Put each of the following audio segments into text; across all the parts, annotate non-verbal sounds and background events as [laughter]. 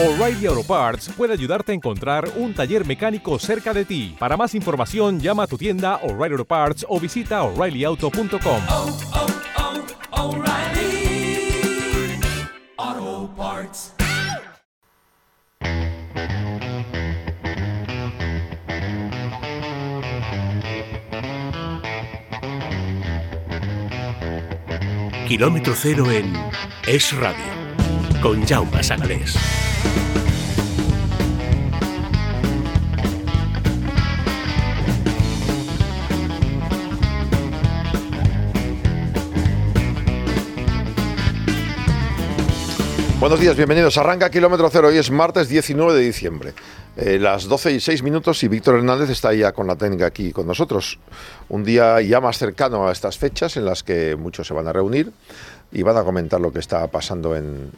O'Reilly Auto Parts puede ayudarte a encontrar un taller mecánico cerca de ti. Para más información, llama a tu tienda O'Reilly Auto Parts o visita oreillyauto.com. oh, oh, Parts. Kilómetro cero en Es Radio, con Jaume Sagalés. Buenos días, bienvenidos. Arranca Kilómetro Cero. Hoy es martes 19 de diciembre. Eh, las 12 y 6 minutos y Víctor Hernández está ya con la técnica aquí con nosotros. Un día ya más cercano a estas fechas en las que muchos se van a reunir y van a comentar lo que está pasando en,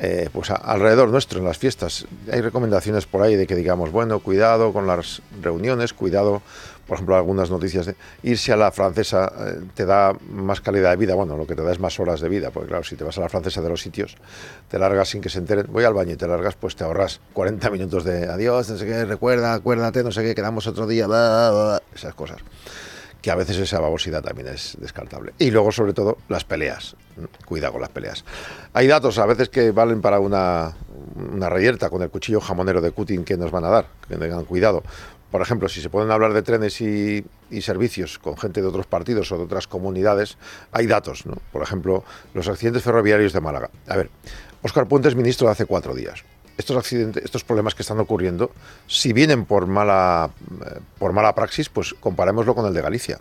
eh, pues a- alrededor nuestro en las fiestas. Hay recomendaciones por ahí de que digamos, bueno, cuidado con las reuniones, cuidado, por ejemplo, algunas noticias de irse a la francesa eh, te da más calidad de vida, bueno, lo que te da es más horas de vida, porque claro, si te vas a la francesa de los sitios, te largas sin que se enteren, voy al baño y te largas, pues te ahorras 40 minutos de adiós, no sé qué, recuerda, acuérdate, no sé qué, quedamos otro día, bla, bla, bla, esas cosas que a veces esa babosidad también es descartable. Y luego, sobre todo, las peleas. Cuidado con las peleas. Hay datos a veces que valen para una, una reyerta con el cuchillo jamonero de Putin que nos van a dar, que tengan cuidado. Por ejemplo, si se pueden hablar de trenes y, servicios con gente de otros partidos o de otras comunidades, hay datos. ¿no? Por ejemplo, los accidentes ferroviarios de Málaga. A ver, Óscar Puente es ministro de hace cuatro días estos accidentes, estos problemas que están ocurriendo, si vienen por mala, por mala praxis, pues comparémoslo con el de Galicia.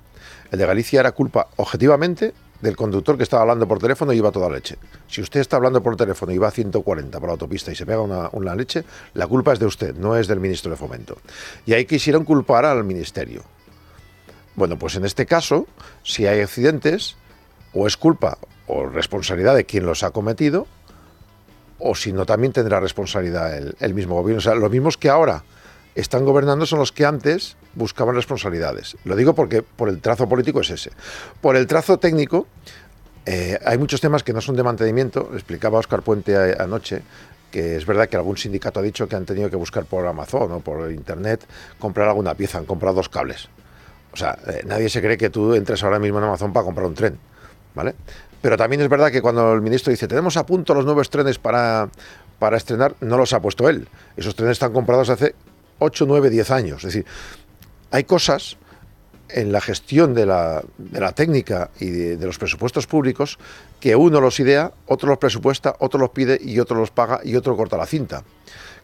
El de Galicia era culpa objetivamente del conductor que estaba hablando por teléfono y iba toda leche. Si usted está hablando por teléfono y va a 140 por la autopista y se pega una, una leche, la culpa es de usted, no es del ministro de Fomento. Y ahí quisieron culpar al ministerio. Bueno, pues en este caso, si hay accidentes, o es culpa o responsabilidad de quien los ha cometido, o si no también tendrá responsabilidad el, mismo gobierno. O sea, los mismos que ahora están gobernando son los que antes buscaban responsabilidades. Lo digo porque por el trazo político es ese. Por el trazo técnico eh, hay muchos temas que no son de mantenimiento. Explicaba Oscar Puente anoche que es verdad que algún sindicato ha dicho que han tenido que buscar por Amazon o por Internet comprar alguna pieza. Han comprado dos cables. O sea, eh, nadie se cree que tú entres ahora mismo en Amazon para comprar un tren, ¿vale? Pero también es verdad que cuando el ministro dice, tenemos a punto los nuevos trenes para, para estrenar, no los ha puesto él. Esos trenes están comprados hace 8, 9, 10 años. Es decir, hay cosas en la gestión de la, de la técnica y de, de los presupuestos públicos que uno los idea, otro los presupuesta, otro los pide y otro los paga y otro corta la cinta.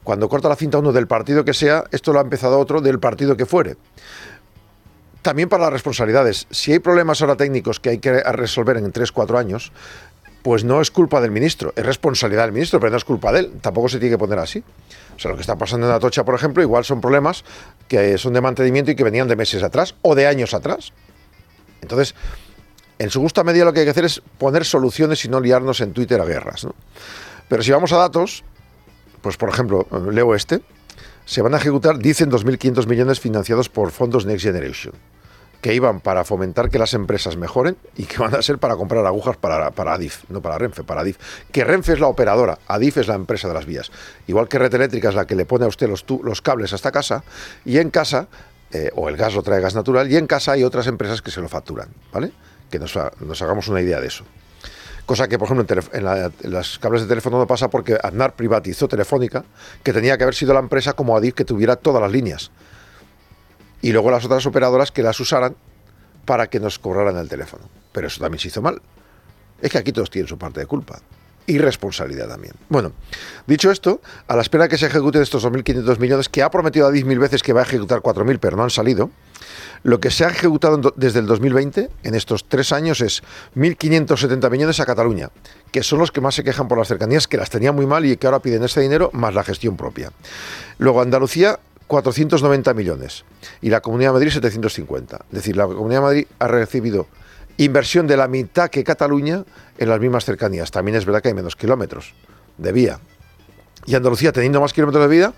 Cuando corta la cinta uno del partido que sea, esto lo ha empezado otro del partido que fuere también para las responsabilidades. Si hay problemas ahora técnicos que hay que resolver en 3, 4 años, pues no es culpa del ministro, es responsabilidad del ministro, pero no es culpa de él. Tampoco se tiene que poner así. O sea, lo que está pasando en Atocha, por ejemplo, igual son problemas que son de mantenimiento y que venían de meses atrás o de años atrás. Entonces, en su justa medida lo que hay que hacer es poner soluciones y no liarnos en Twitter a guerras. ¿no? Pero si vamos a datos, pues por ejemplo, leo este, se van a ejecutar, dicen, 2.500 millones financiados por fondos Next Generation, que iban para fomentar que las empresas mejoren y que van a ser para comprar agujas para, para Adif, no para Renfe, para Adif. Que Renfe es la operadora, Adif es la empresa de las vías. Igual que Red Eléctrica es la que le pone a usted los, los cables hasta casa, y en casa, eh, o el gas lo trae gas natural, y en casa hay otras empresas que se lo facturan, ¿vale? Que nos, ha- nos hagamos una idea de eso. Cosa que, por ejemplo, en la- en las cables de teléfono no pasa porque Aznar privatizó Telefónica, que tenía que haber sido la empresa como Adif que tuviera todas las líneas. Y luego las otras operadoras que las usaran para que nos cobraran el teléfono. Pero eso también se hizo mal. Es que aquí todos tienen su parte de culpa. Y responsabilidad también. Bueno, dicho esto, a la espera que se ejecuten estos 2.500 millones, que ha prometido Adif mil veces que va a ejecutar 4.000, pero no han salido, lo que se ha ejecutado desde el 2020, en estos tres años, es 1.570 millones a Cataluña, que son los que más se quejan por las cercanías, que las tenía muy mal y que ahora piden ese dinero más la gestión propia. Luego Andalucía, 490 millones y la Comunidad de Madrid 750. Es decir, la Comunidad de Madrid ha recibido inversión de la mitad que Cataluña en las mismas cercanías. También es verdad que hay menos kilómetros de vía. Y Andalucía, teniendo más kilómetros de vía,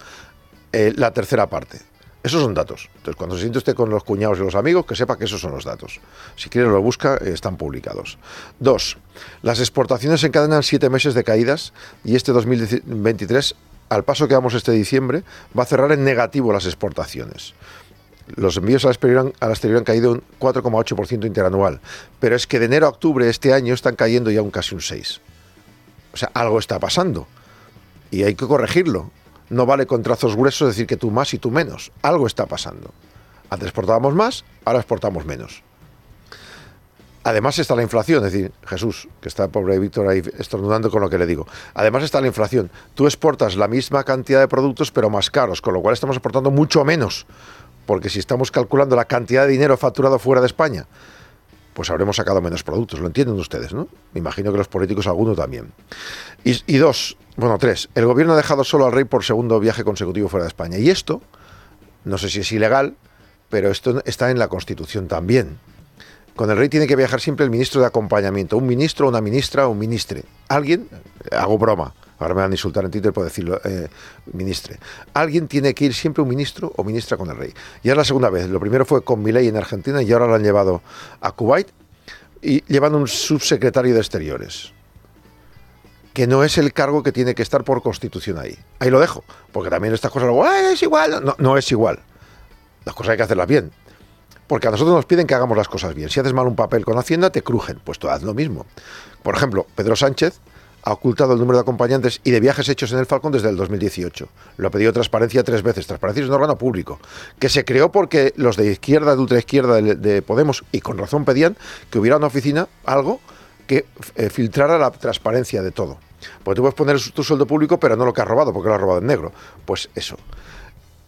eh, la tercera parte. Esos son datos. Entonces, cuando se siente usted con los cuñados y los amigos, que sepa que esos son los datos. Si quiere lo busca, eh, están publicados. Dos, las exportaciones encadenan siete meses de caídas y este 2023 al paso que vamos este diciembre, va a cerrar en negativo las exportaciones. Los envíos al exterior, al exterior han caído un 4,8% interanual, pero es que de enero a octubre este año están cayendo ya un casi un 6%. O sea, algo está pasando y hay que corregirlo. No vale con trazos gruesos decir que tú más y tú menos. Algo está pasando. Antes exportábamos más, ahora exportamos menos. Además está la inflación, es decir, Jesús, que está pobre Víctor ahí estornudando con lo que le digo. Además está la inflación. Tú exportas la misma cantidad de productos pero más caros, con lo cual estamos exportando mucho menos. Porque si estamos calculando la cantidad de dinero facturado fuera de España, pues habremos sacado menos productos. Lo entienden ustedes, ¿no? Me imagino que los políticos alguno también. Y, y dos, bueno, tres, el gobierno ha dejado solo al rey por segundo viaje consecutivo fuera de España. Y esto, no sé si es ilegal, pero esto está en la Constitución también. Con el rey tiene que viajar siempre el ministro de acompañamiento, un ministro, una ministra un ministre. Alguien, hago broma, ahora me van a insultar en Twitter por decirlo, eh, ministre. Alguien tiene que ir siempre un ministro o ministra con el rey. Ya es la segunda vez. Lo primero fue con Milei en Argentina y ahora lo han llevado a Kuwait y llevan un subsecretario de Exteriores que no es el cargo que tiene que estar por constitución ahí. Ahí lo dejo, porque también estas cosas luego, "Ah, es igual. No, no es igual. Las cosas hay que hacerlas bien. Porque a nosotros nos piden que hagamos las cosas bien. Si haces mal un papel con Hacienda, te crujen. Pues tú haz lo mismo. Por ejemplo, Pedro Sánchez ha ocultado el número de acompañantes y de viajes hechos en el Falcon desde el 2018. Lo ha pedido transparencia tres veces. Transparencia es un órgano público que se creó porque los de izquierda, de ultraizquierda, de, de Podemos, y con razón pedían que hubiera una oficina, algo que eh, filtrara la transparencia de todo. Porque tú puedes poner tu sueldo público, pero no lo que has robado, porque lo has robado en negro. Pues eso.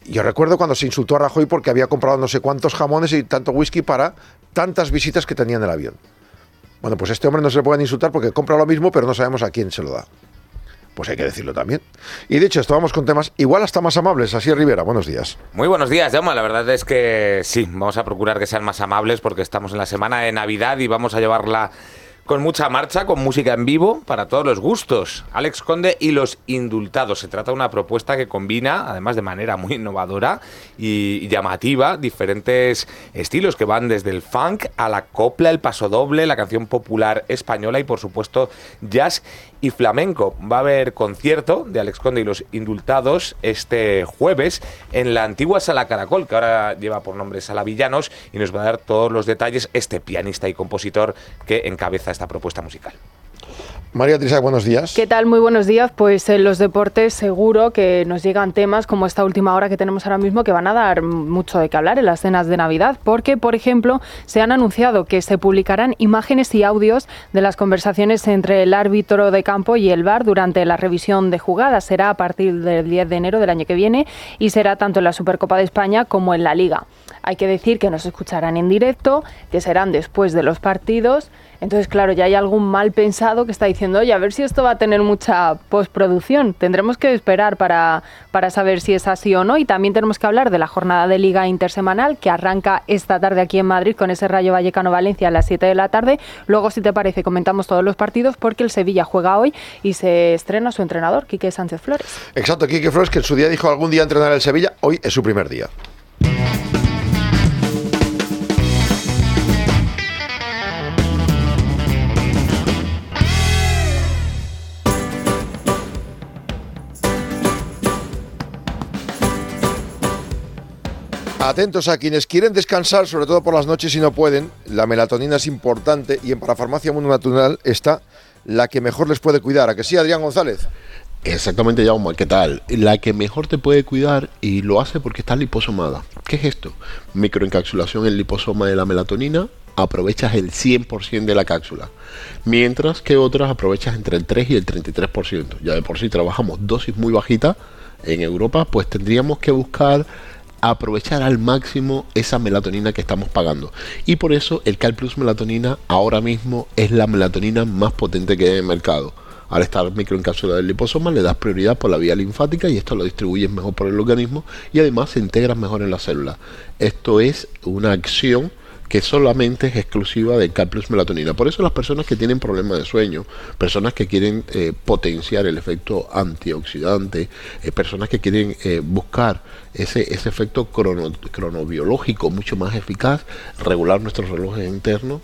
Yo recuerdo cuando se insultó a Rajoy porque había comprado no sé cuántos jamones y tanto whisky para tantas visitas que tenía en el avión. Bueno, pues este hombre no se le pueden insultar porque compra lo mismo, pero no sabemos a quién se lo da. Pues hay que decirlo también. Y dicho esto, vamos con temas igual hasta más amables. Así Rivera, buenos días. Muy buenos días, Jaume. La verdad es que sí, vamos a procurar que sean más amables porque estamos en la semana de Navidad y vamos a llevarla con mucha marcha, con música en vivo, para todos los gustos. Alex Conde y los indultados. Se trata de una propuesta que combina, además de manera muy innovadora y llamativa, diferentes estilos que van desde el funk a la copla, el pasodoble, la canción popular española y, por supuesto, jazz y flamenco. Va a haber concierto de Alex Conde y los indultados este jueves en la antigua Sala Caracol, que ahora lleva por nombre Sala Villanos, y nos va a dar todos los detalles este pianista y compositor que encabeza esta propuesta musical. María Trisa, buenos días. ¿Qué tal? Muy buenos días. Pues en los deportes seguro que nos llegan temas como esta última hora que tenemos ahora mismo que van a dar mucho de qué hablar en las cenas de Navidad, porque, por ejemplo, se han anunciado que se publicarán imágenes y audios de las conversaciones entre el árbitro de campo y el VAR durante la revisión de jugadas. Será a partir del 10 de enero del año que viene y será tanto en la Supercopa de España como en la Liga. Hay que decir que nos escucharán en directo, que serán después de los partidos. Entonces, claro, ya hay algún mal pensado que está diciendo, oye, a ver si esto va a tener mucha postproducción. Tendremos que esperar para, para saber si es así o no. Y también tenemos que hablar de la jornada de Liga Intersemanal que arranca esta tarde aquí en Madrid con ese Rayo Vallecano-Valencia a las 7 de la tarde. Luego, si te parece, comentamos todos los partidos porque el Sevilla juega hoy y se estrena su entrenador, Quique Sánchez Flores. Exacto, Quique Flores, que en su día dijo algún día entrenar el Sevilla, hoy es su primer día. Atentos a quienes quieren descansar, sobre todo por las noches y no pueden. La melatonina es importante y en Parafarmacia Mundo Natural está la que mejor les puede cuidar. ¿A que sí, Adrián González? Exactamente, Jaume, ¿qué tal? La que mejor te puede cuidar y lo hace porque está liposomada. ¿Qué es esto? Microencapsulación en liposoma de la melatonina, aprovechas el 100% de la cápsula, mientras que otras aprovechas entre el 3 y el 33%. Ya de por sí trabajamos dosis muy bajitas en Europa, pues tendríamos que buscar aprovechar al máximo esa melatonina que estamos pagando. Y por eso el Cal Plus Melatonina ahora mismo es la melatonina más potente que hay en el mercado. Al estar microencapsulada del liposoma le das prioridad por la vía linfática y esto lo distribuyes mejor por el organismo y además se integra mejor en la célula. Esto es una acción que solamente es exclusiva de Cal Plus Melatonina. Por eso las personas que tienen problemas de sueño, personas que quieren eh, potenciar el efecto antioxidante, eh, personas que quieren eh, buscar ese, ese efecto crono, cronobiológico mucho más eficaz, regular nuestros relojes internos,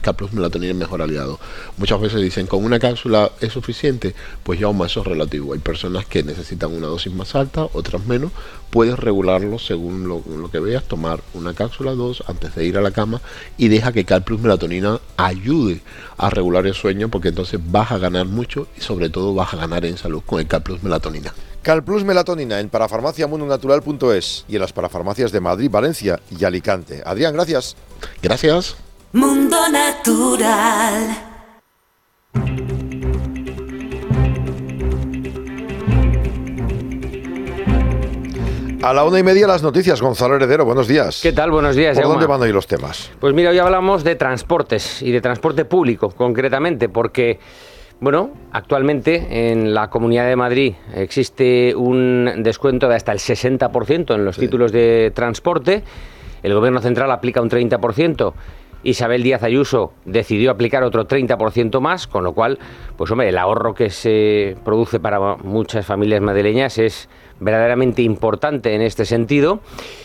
K plus melatonina es mejor aliado. Muchas veces dicen, con una cápsula es suficiente, pues ya eso es relativo. Hay personas que necesitan una dosis más alta, otras menos. Puedes regularlo según lo, lo que veas, tomar una cápsula, dos, antes de ir a la cama y deja que K plus melatonina ayude a regular el sueño porque entonces vas a ganar mucho y sobre todo vas a ganar en salud con el K plus melatonina. Calplus Melatonina en parafarmaciamundonatural.es y en las parafarmacias de Madrid, Valencia y Alicante. Adrián, gracias. Gracias. Mundo Natural. A la una y media las noticias, Gonzalo Heredero, buenos días. ¿Qué tal? Buenos días, ¿Por Jaume. dónde van hoy los temas? Pues mira, hoy hablamos de transportes y de transporte público, concretamente, porque, bueno, actualmente en la Comunidad de Madrid existe un descuento de hasta el 60% en los títulos de transporte. El Gobierno Central aplica un 30%. Isabel Díaz Ayuso decidió aplicar otro 30% más, con lo cual, pues hombre, el ahorro que se produce para muchas familias madrileñas es verdaderamente importante en este sentido.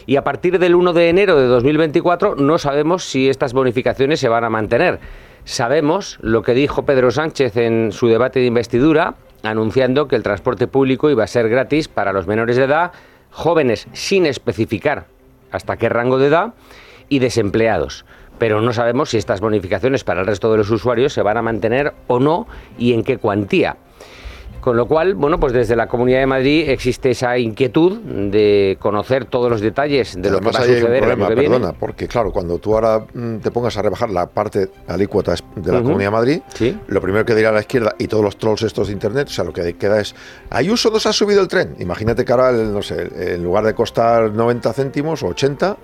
Y a partir del 1 de enero de 2024 no sabemos si estas bonificaciones se van a mantener. Sabemos lo que dijo Pedro Sánchez en su debate de investidura, anunciando que el transporte público iba a ser gratis para los menores de edad, jóvenes sin especificar hasta qué rango de edad y desempleados. Pero no sabemos si estas bonificaciones para el resto de los usuarios se van a mantener o no y en qué cuantía. Con lo cual, bueno, pues desde la Comunidad de Madrid existe esa inquietud de conocer todos los detalles de lo que Además va a ahí hay un suceder problema, que viene. perdona, porque claro, cuando tú ahora mm, te pongas a rebajar la parte alícuota de la. Comunidad de Madrid, Sí. lo primero que dirá la izquierda y todos los trolls estos de internet, o sea, lo que queda es, Ayuso nos ha subido el tren. Imagínate que ahora, no sé, en lugar de costar 90 céntimos o 80,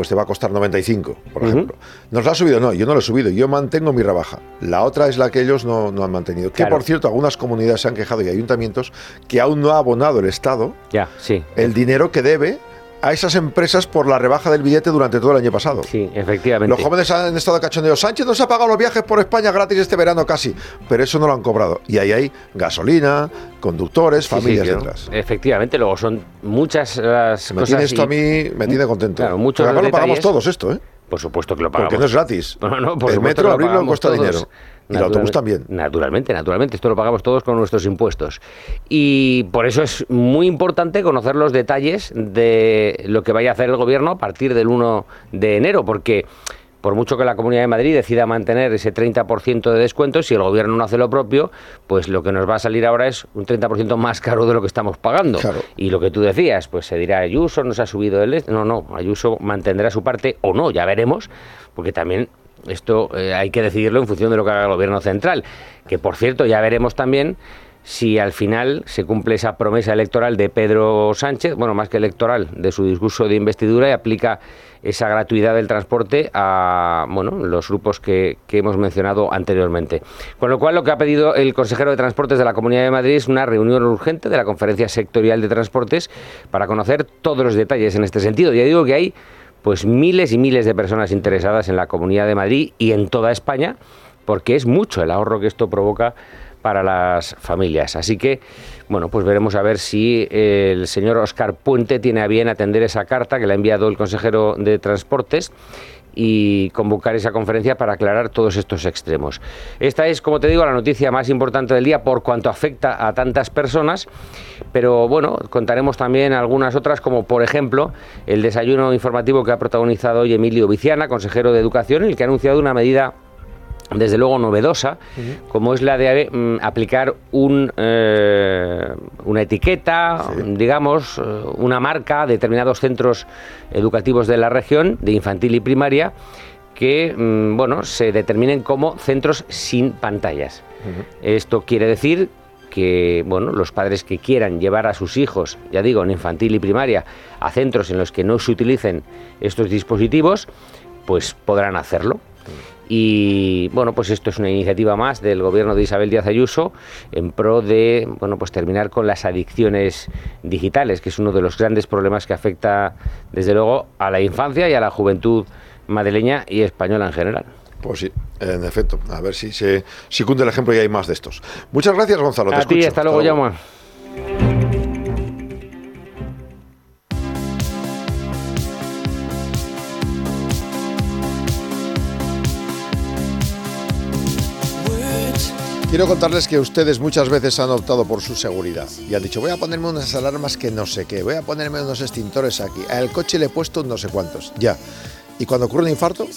pues te va a costar 95, por Ujú. ejemplo. ¿Nos lo ha subido? No, yo no lo he subido, yo mantengo mi rebaja. La otra es la que ellos no, no han mantenido. Que por cierto, algunas comunidades se han quejado y ayuntamientos que aún no ha abonado el Estado Ya, sí. el dinero que debe a esas empresas por la rebaja del billete durante todo el año pasado. Sí, efectivamente. Los jóvenes han estado cachondeos. Sánchez nos ha pagado los viajes por España gratis este verano casi, pero eso no lo han cobrado. Y ahí hay gasolina, conductores, Sí, sí, familias claro. detrás. Efectivamente, luego son muchas las Me cosas. tiene esto y- a mí, me tiene contento. Claro, muchos además lo pagamos todos esto, ¿eh? Por supuesto que lo pagamos. Porque no es gratis. No, no, por el metro abrirlo cuesta todos. dinero. Y el autobús Naturalmente- también. Naturalmente, naturalmente. Esto lo pagamos todos con nuestros impuestos. Y por eso es muy importante conocer los detalles de lo que vaya a hacer el gobierno a partir del 1 de enero, porque por mucho que la Comunidad de Madrid decida mantener ese 30% de descuento, si el gobierno no hace lo propio, pues lo que nos va a salir ahora es un 30% más caro de lo que estamos pagando. Claro. Y lo que tú decías, pues se dirá, Ayuso nos ha subido el... este". No, no, Ayuso mantendrá su parte o no, ya veremos, porque también esto eh, hay que decidirlo en función de lo que haga el gobierno central. Que por cierto, ya veremos también si al final se cumple esa promesa electoral de Pedro Sánchez, bueno, más que electoral, de su discurso de investidura y aplica esa gratuidad del transporte a bueno, los grupos que, que hemos mencionado anteriormente. Con lo cual, lo que ha pedido el consejero de Transportes de la Comunidad de Madrid es una reunión urgente de la Conferencia Sectorial de Transportes para conocer todos los detalles en este sentido. Ya digo que hay pues miles y miles de personas interesadas en la Comunidad de Madrid y en toda España, porque es mucho el ahorro que esto provoca para las familias. Así que, bueno, pues veremos a ver si el señor Oscar Puente tiene a bien atender esa carta que le ha enviado el consejero de Transportes y convocar esa conferencia para aclarar todos estos extremos. Esta es, como te digo, la noticia más importante del día por cuanto afecta a tantas personas, pero bueno, contaremos también algunas otras, como por ejemplo el desayuno informativo que ha protagonizado hoy Emilio Viciana, consejero de Educación, el que ha anunciado una medida desde luego novedosa, como es la de mm, aplicar un, eh, una etiqueta, digamos, eh, una marca a determinados centros educativos de la región, de infantil y primaria, que mm, bueno, se determinen como centros sin pantallas. Esto quiere decir que bueno, los padres que quieran llevar a sus hijos, ya digo, en infantil y primaria, a centros en los que no se utilicen estos dispositivos, pues podrán hacerlo. Y bueno, pues esto es una iniciativa más del gobierno de Isabel Díaz Ayuso en pro de bueno, pues terminar con las adicciones digitales, que es uno de los grandes problemas que afecta desde luego a la infancia y a la juventud madrileña y española en general. Pues sí, en efecto. A ver si se si cunde el ejemplo y hay más de estos. Muchas gracias, Gonzalo. te a ti, escucho. hasta luego, Jaume. Quiero contarles que ustedes muchas veces han optado por su seguridad y han dicho voy a ponerme unas alarmas que no sé qué, voy a ponerme unos extintores aquí, al coche le he puesto no sé cuántos, ya. Y cuando ocurre un infarto,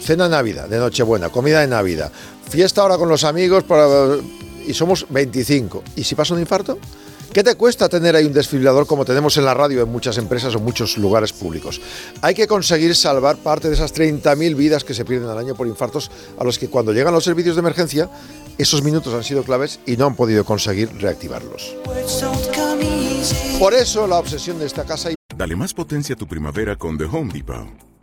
cena de Navidad, de Nochebuena, comida de Navidad, fiesta ahora con los amigos y somos 25. ¿Y si pasa un infarto? ¿Qué te cuesta tener ahí un desfibrilador como tenemos en la radio en muchas empresas o muchos lugares públicos? Hay que conseguir salvar parte de esas 30.000 vidas que se pierden al año por infartos a los que cuando llegan los servicios de emergencia esos minutos han sido claves y no han podido conseguir reactivarlos. Por eso la obsesión de esta casa... Dale más potencia a tu primavera con The Home Depot.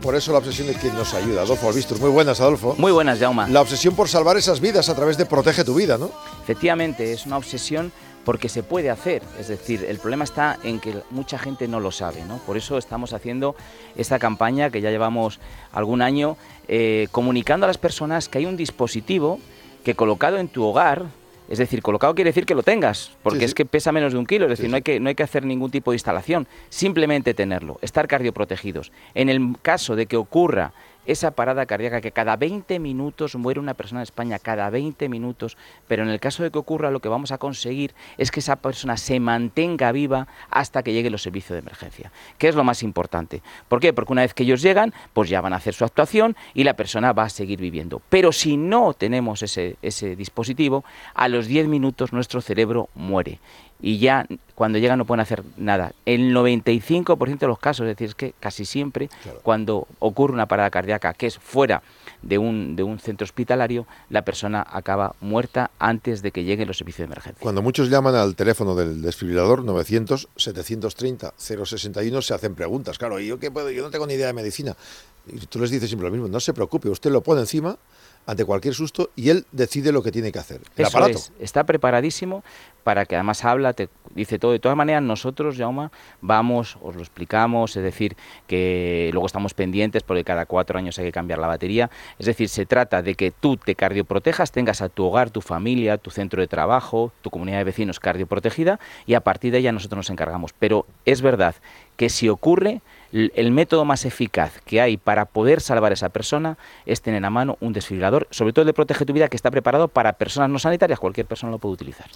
por eso la obsesión de quien nos ayuda. Adolfo Albistur. Muy buenas, Adolfo. Muy buenas, Jauma. La obsesión por salvar esas vidas a través de Protege tu vida, ¿no? Efectivamente, es una obsesión porque se puede hacer. Es decir, el problema está en que mucha gente no lo sabe. ¿no? Por eso estamos haciendo esta campaña que ya llevamos algún año eh, comunicando a las personas que hay un dispositivo que colocado en tu hogar, es decir, colocado quiere decir que lo tengas, porque Sí, es sí. que pesa menos de un kilo, es decir, Sí, no, hay que, no hay que hacer ningún tipo de instalación, simplemente tenerlo, estar cardioprotegidos. En el caso de que ocurra esa parada cardíaca, que cada 20 minutos muere una persona en España, cada 20 minutos, pero en el caso de que ocurra lo que vamos a conseguir es que esa persona se mantenga viva hasta que lleguen los servicios de emergencia, que es lo más importante. ¿Por qué? Porque una vez que ellos llegan, pues ya van a hacer su actuación y la persona va a seguir viviendo. Pero si no tenemos ese, ese dispositivo, a los 10 minutos nuestro cerebro muere. Y ya cuando llegan no pueden hacer nada. El 95% de los casos, es decir, es que casi siempre cuando ocurre una parada cardíaca que es fuera de un, de un centro hospitalario, la persona acaba muerta antes de que lleguen los servicios de emergencia. Cuando muchos llaman al teléfono del desfibrilador 900 730 061 se hacen preguntas. Claro, ¿y yo qué puedo? Yo no tengo ni idea de medicina. Y tú les dices siempre lo mismo. No se preocupe, usted lo pone encima ante cualquier susto y él decide lo que tiene que hacer. El Eso aparato. es, está preparadísimo para que además habla, te dice todo. De todas maneras, nosotros, Jauma, vamos, os lo explicamos, es decir, que luego estamos pendientes porque cada cuatro años hay que cambiar la batería. Es decir, se trata de que tú te cardioprotejas, tengas a tu hogar, tu familia, tu centro de trabajo, tu comunidad de vecinos cardioprotegida y a partir de ella nosotros nos encargamos. Pero es verdad que si ocurre, el método más eficaz que hay para poder salvar a esa persona es tener a mano un desfibrilador, sobre todo el de Protege tu Vida, que está preparado para personas no sanitarias, cualquier persona lo puede utilizar.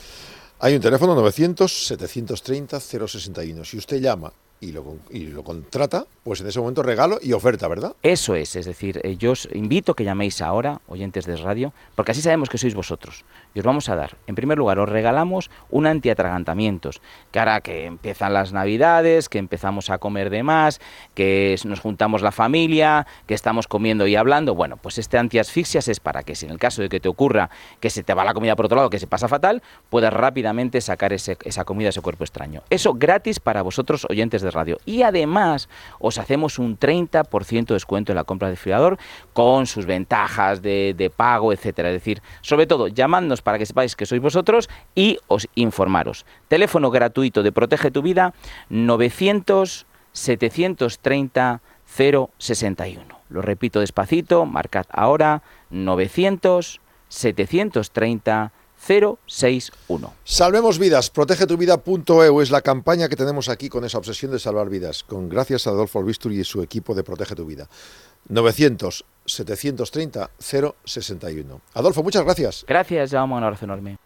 Hay un teléfono 900 730 061. Si usted llama y lo, y lo contrata, pues en ese momento regalo y oferta, ¿verdad? Eso es, es decir, eh, yo os invito que llaméis ahora, oyentes de radio, porque así sabemos que sois vosotros. Y os vamos a dar, en primer lugar, os regalamos un antiatragantamientos, que ahora que empiezan las navidades, que empezamos a comer de más, que nos juntamos la familia, que estamos comiendo y hablando, bueno, pues este antiasfixias es para que si en el caso de que te ocurra que se te va la comida por otro lado, que se pasa fatal, puedas rápidamente sacar ese- esa comida ese cuerpo extraño. Eso gratis para vosotros, oyentes de radio. Y además os hacemos un 30% de descuento en la compra del desfibrilador con sus ventajas de, de pago, etcétera. Es decir, sobre todo, llamadnos para que sepáis que sois vosotros y os informaros. Teléfono gratuito de Protege tu Vida, 900 730 061. Lo repito despacito, marcad ahora, 900 730 061. Salvemos vidas, protegetuvida.eu es la campaña que tenemos aquí con esa obsesión de salvar vidas, con gracias a Adolfo Albisturi y su equipo de Protege tu Vida. 900 730 061. Adolfo, muchas gracias. Gracias, Jaume, un abrazo enorme.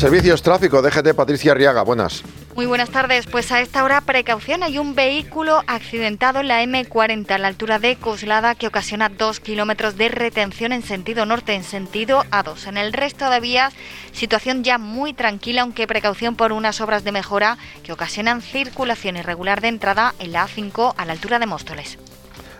Servicios Tráfico, DGT Patricia Arriaga, buenas. Muy buenas tardes. Pues a esta hora, precaución, hay un vehículo accidentado en la M40 a la altura de Coslada que ocasiona dos kilómetros de retención en sentido norte, en sentido A2. En el resto de vías, situación ya muy tranquila, aunque precaución por unas obras de mejora que ocasionan circulación irregular de entrada en la A5 a la altura de Móstoles.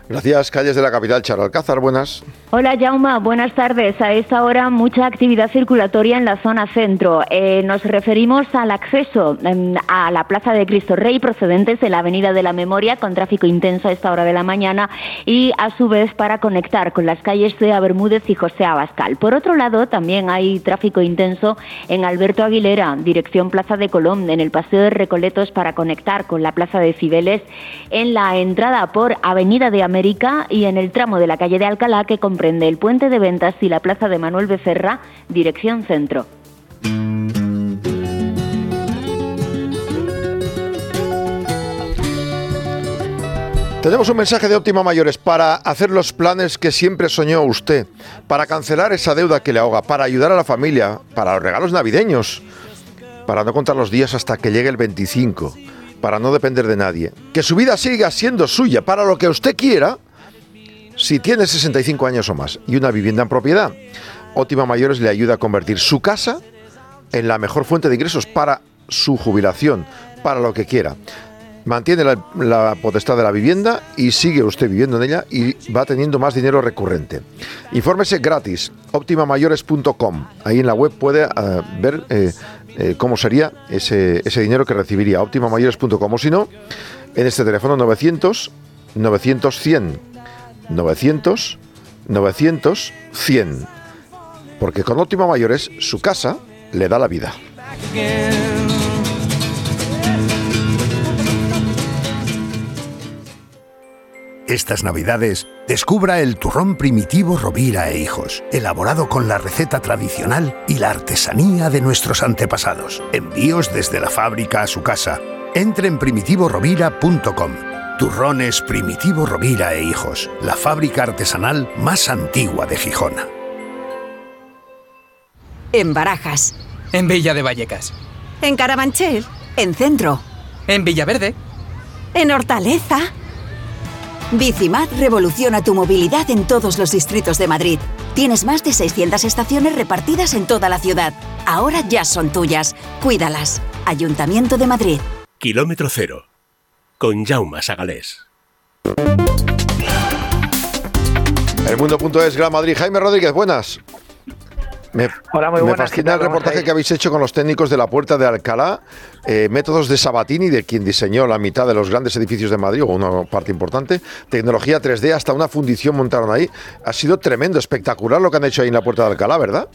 Gracias, calles de la capital, Charo Alcázar, buenas. Hola Jauma, buenas tardes. A esta hora mucha actividad circulatoria en la zona centro. Eh, nos referimos al acceso em, a la Plaza de Cristo Rey procedentes de la Avenida de la Memoria con tráfico intenso a esta hora de la mañana y a su vez para conectar con las calles de Bermúdez y José Abascal. Por otro lado, también hay tráfico intenso en Alberto Aguilera, dirección Plaza de Colón, en el Paseo de Recoletos para conectar con la Plaza de Cibeles, en la entrada por Avenida de Y en el tramo de la calle de Alcalá que comprende el puente de ventas y la plaza de Manuel Becerra, dirección centro. Tenemos un mensaje de Óptima Mayores para hacer los planes que siempre soñó usted, para cancelar esa deuda que le ahoga, para ayudar a la familia, para los regalos navideños, para no contar los días hasta que llegue el 25, para no depender de nadie. Que su vida siga siendo suya para lo que usted quiera si tiene 65 años o más y una vivienda en propiedad. Óptima Mayores le ayuda a convertir su casa en la mejor fuente de ingresos para su jubilación, para lo que quiera. Mantiene la, la, potestad de la vivienda y sigue usted viviendo en ella y va teniendo más dinero recurrente. Infórmese gratis, optimamayores.com. Ahí en la web puede uh, ver eh, eh, cómo sería ese, ese, dinero que recibiría, optimamayores.com. O si no, en este teléfono 900 900 100 900 900 100. Porque con Óptima Mayores su casa le da la vida. Estas navidades, descubra el turrón primitivo Rovira e Hijos, elaborado con la receta tradicional y la artesanía de nuestros antepasados. Envíos desde la fábrica a su casa. Entre en primitivorovira.com. Turrones Primitivo Rovira e Hijos, la fábrica artesanal más antigua de Gijón. En Barajas. En Villa de Vallecas. En Carabanchel. En Centro. En Villaverde. En Hortaleza. Bicimat revoluciona tu movilidad en todos los distritos de Madrid. Tienes más de 600 estaciones repartidas en toda la ciudad. Ahora ya son tuyas. Cuídalas. Ayuntamiento de Madrid. Kilómetro cero. Con Jaume Sagalés. El mundo.es Gran Madrid. Jaime Rodríguez, buenas. Me, Hola, muy me fascina el reportaje que habéis hecho con los técnicos de la Puerta de Alcalá, eh, métodos de Sabatini, de quien diseñó la mitad de los grandes edificios de Madrid, o una parte importante, tecnología 3D, hasta una fundición montaron ahí. Ha sido tremendo, espectacular lo que han hecho ahí en la Puerta de Alcalá, ¿verdad?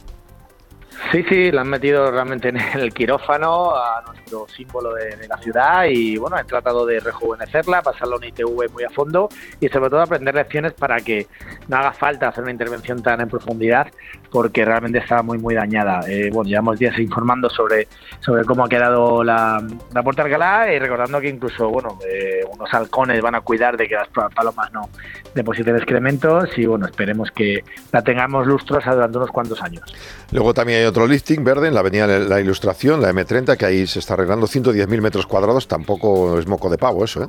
Sí, sí, la han metido realmente en el quirófano a nuestro símbolo de, de, la ciudad y bueno, han tratado de rejuvenecerla, pasarla a una ITV muy a fondo y sobre todo aprender lecciones para que no haga falta hacer una intervención tan en profundidad porque realmente estaba muy muy dañada. Eh, bueno, llevamos días informando sobre, sobre cómo ha quedado la, la Puerta Alcalá y recordando que incluso bueno, eh, unos halcones van a cuidar de que las palomas no depositen excrementos y bueno, esperemos que la tengamos lustrosa durante unos cuantos años. Luego también hay otro listing verde en la avenida La Ilustración, la M30, que ahí se está arreglando 110.000 metros cuadrados, tampoco es moco de pavo eso, ¿eh?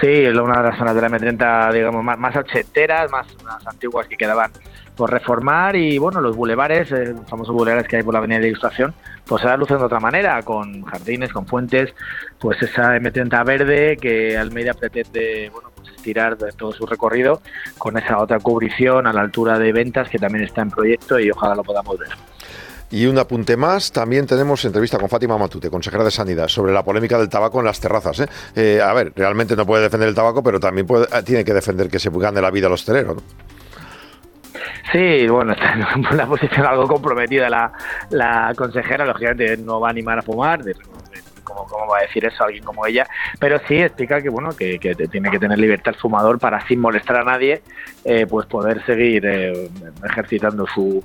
Sí, es una de las zonas de la M30, digamos, más, más ochenteras, más, más antiguas que quedaban por reformar y bueno, los bulevares, eh, los famosos bulevares que hay por la avenida de Ilustración, pues se da lucen de otra manera, con jardines, con fuentes, pues esa M30 verde que Almeida pretende, bueno, pues estirar de todo su recorrido con esa otra cubrición a la altura de ventas que también está en proyecto y ojalá lo podamos ver. Y un apunte más, también tenemos entrevista con Fátima Matute, consejera de Sanidad, sobre la polémica del tabaco en las terrazas. ¿eh? Eh, a ver, realmente no puede defender el tabaco, pero también puede, tiene que defender que se gane la vida al hostelero. ¿no? Sí, bueno, [laughs] está en una posición algo comprometida la, la consejera, lógicamente no va a animar a fumar, de, ¿Cómo, ¿Cómo, va a decir eso alguien como ella? Pero sí explica que bueno que, que tiene que tener libertad el fumador para sin molestar a nadie, eh, pues poder seguir eh, ejercitando su,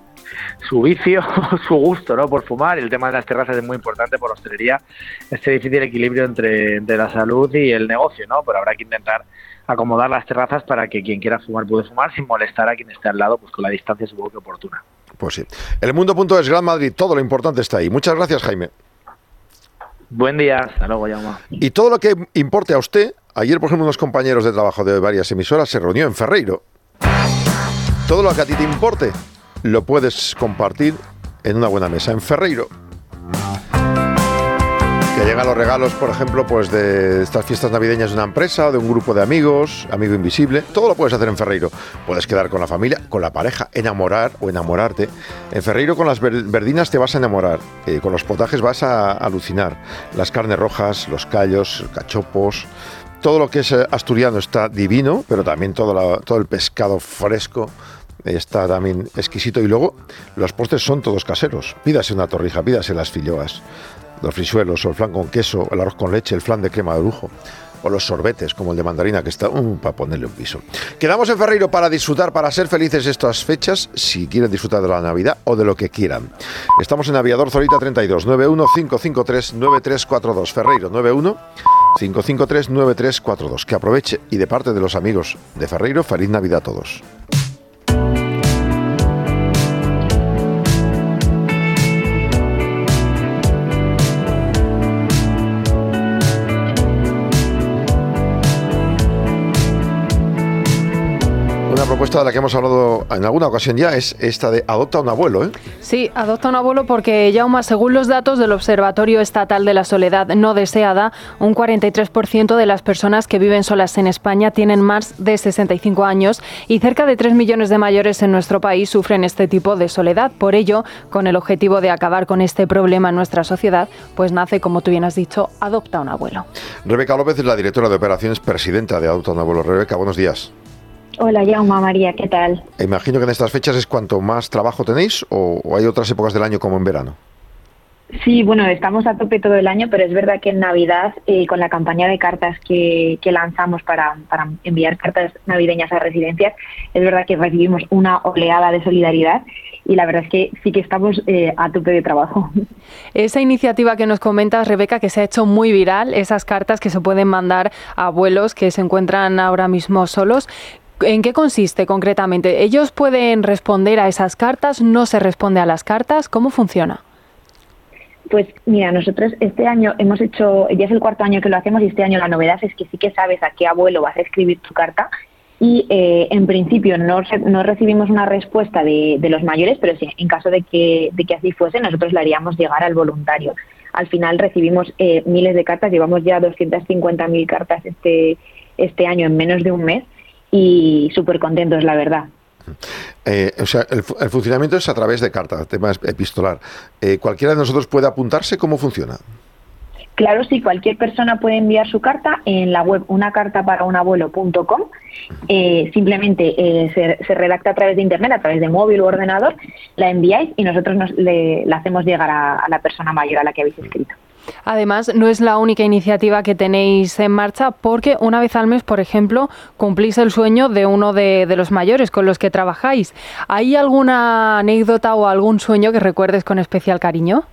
su vicio, [laughs] su gusto ¿no? por fumar. El tema de las terrazas es muy importante por hostelería, este difícil equilibrio entre, entre la salud y el negocio, ¿no? Pero habrá que intentar acomodar las terrazas para que quien quiera fumar pueda fumar sin molestar a quien esté al lado, pues con la distancia supongo que oportuna. Pues sí. El mundo.es Gran Madrid, todo lo importante está ahí. Muchas gracias, Jaime. Buen día, hasta luego, Jaume. Y todo lo que importe a usted, ayer, por ejemplo, unos compañeros de trabajo de varias emisoras se reunió en Ferreiro. Todo lo que a ti te importe lo puedes compartir en una buena mesa en Ferreiro. Que llegan los regalos, por ejemplo, pues de estas fiestas navideñas de una empresa, de un grupo de amigos, amigo invisible. Todo lo puedes hacer en Ferreiro. Puedes quedar con la familia, con la pareja, enamorar o enamorarte. En Ferreiro con las ver- verdinas te vas a enamorar. Eh, con los potajes vas a alucinar. Las carnes rojas, los callos, cachopos. Todo lo que es eh, asturiano está divino, pero también todo, todo el pescado fresco está también exquisito. Y luego los postres son todos caseros. Pídase una torrija, pídase las filloas, los frisuelos, o el flan con queso, el arroz con leche, el flan de crema de lujo. O los sorbetes, como el de mandarina, que está uh, para ponerle un piso. Quedamos en Ferreiro para disfrutar, para ser felices estas fechas, si quieren disfrutar de la Navidad o de lo que quieran. Estamos en Aviador Zorita 32, 91553 9342. Ferreiro 91 553 9342. Que aproveche y de parte de los amigos de Ferreiro, feliz Navidad a todos. Una propuesta de la que hemos hablado en alguna ocasión ya es esta de adopta un abuelo, ¿eh? Sí, adopta un abuelo porque, Jauma, según los datos del Observatorio Estatal de la Soledad No Deseada, un 43% de las personas que viven solas en España tienen más de 65 años y cerca de 3 millones de mayores en nuestro país sufren este tipo de soledad. Por ello, con el objetivo de acabar con este problema en nuestra sociedad, pues nace, como tú bien has dicho, adopta un abuelo. Rebeca López es la directora de operaciones, presidenta de Adopta un abuelo. Rebeca, buenos días. Hola, Jauma María, ¿qué tal? Imagino que en estas fechas es cuanto más trabajo tenéis o, o hay otras épocas del año como en verano. Sí, bueno, estamos a tope todo el año, pero es verdad que en Navidad, eh, con la campaña de cartas que, que lanzamos para, para enviar cartas navideñas a residencias, es verdad que recibimos una oleada de solidaridad y la verdad es que sí que estamos eh, a tope de trabajo. [laughs] Esa iniciativa que nos comentas, Rebeca, que se ha hecho muy viral, esas cartas que se pueden mandar a abuelos que se encuentran ahora mismo solos. ¿En qué consiste concretamente? ¿Ellos pueden responder a esas cartas? ¿No se responde a las cartas? ¿Cómo funciona? Pues mira, nosotros este año hemos hecho, ya es el cuarto año que lo hacemos y este año la novedad es que sí que sabes a qué abuelo vas a escribir tu carta y eh, en principio no, no recibimos una respuesta de, de los mayores, pero sí, en caso de que, de que así fuese, nosotros la haríamos llegar al voluntario. Al final recibimos eh, miles de cartas, llevamos ya 250.000 cartas este, este año en menos de un mes y súper contentos, la verdad. Eh, o sea, el, el funcionamiento es a través de carta, tema epistolar. Eh, ¿Cualquiera de nosotros puede apuntarse? ¿Cómo funciona? Claro, sí, cualquier persona puede enviar su carta en la web unacartaparaUnabuelo.com. Eh, simplemente eh, se, se redacta a través de internet, a través de móvil u ordenador, la enviáis y nosotros nos, le, la hacemos llegar a, a la persona mayor a la que habéis escrito. Además, no es la única iniciativa que tenéis en marcha porque una vez al mes, por ejemplo, cumplís el sueño de uno de, los mayores con los que trabajáis. ¿Hay alguna anécdota o algún sueño que recuerdes con especial cariño?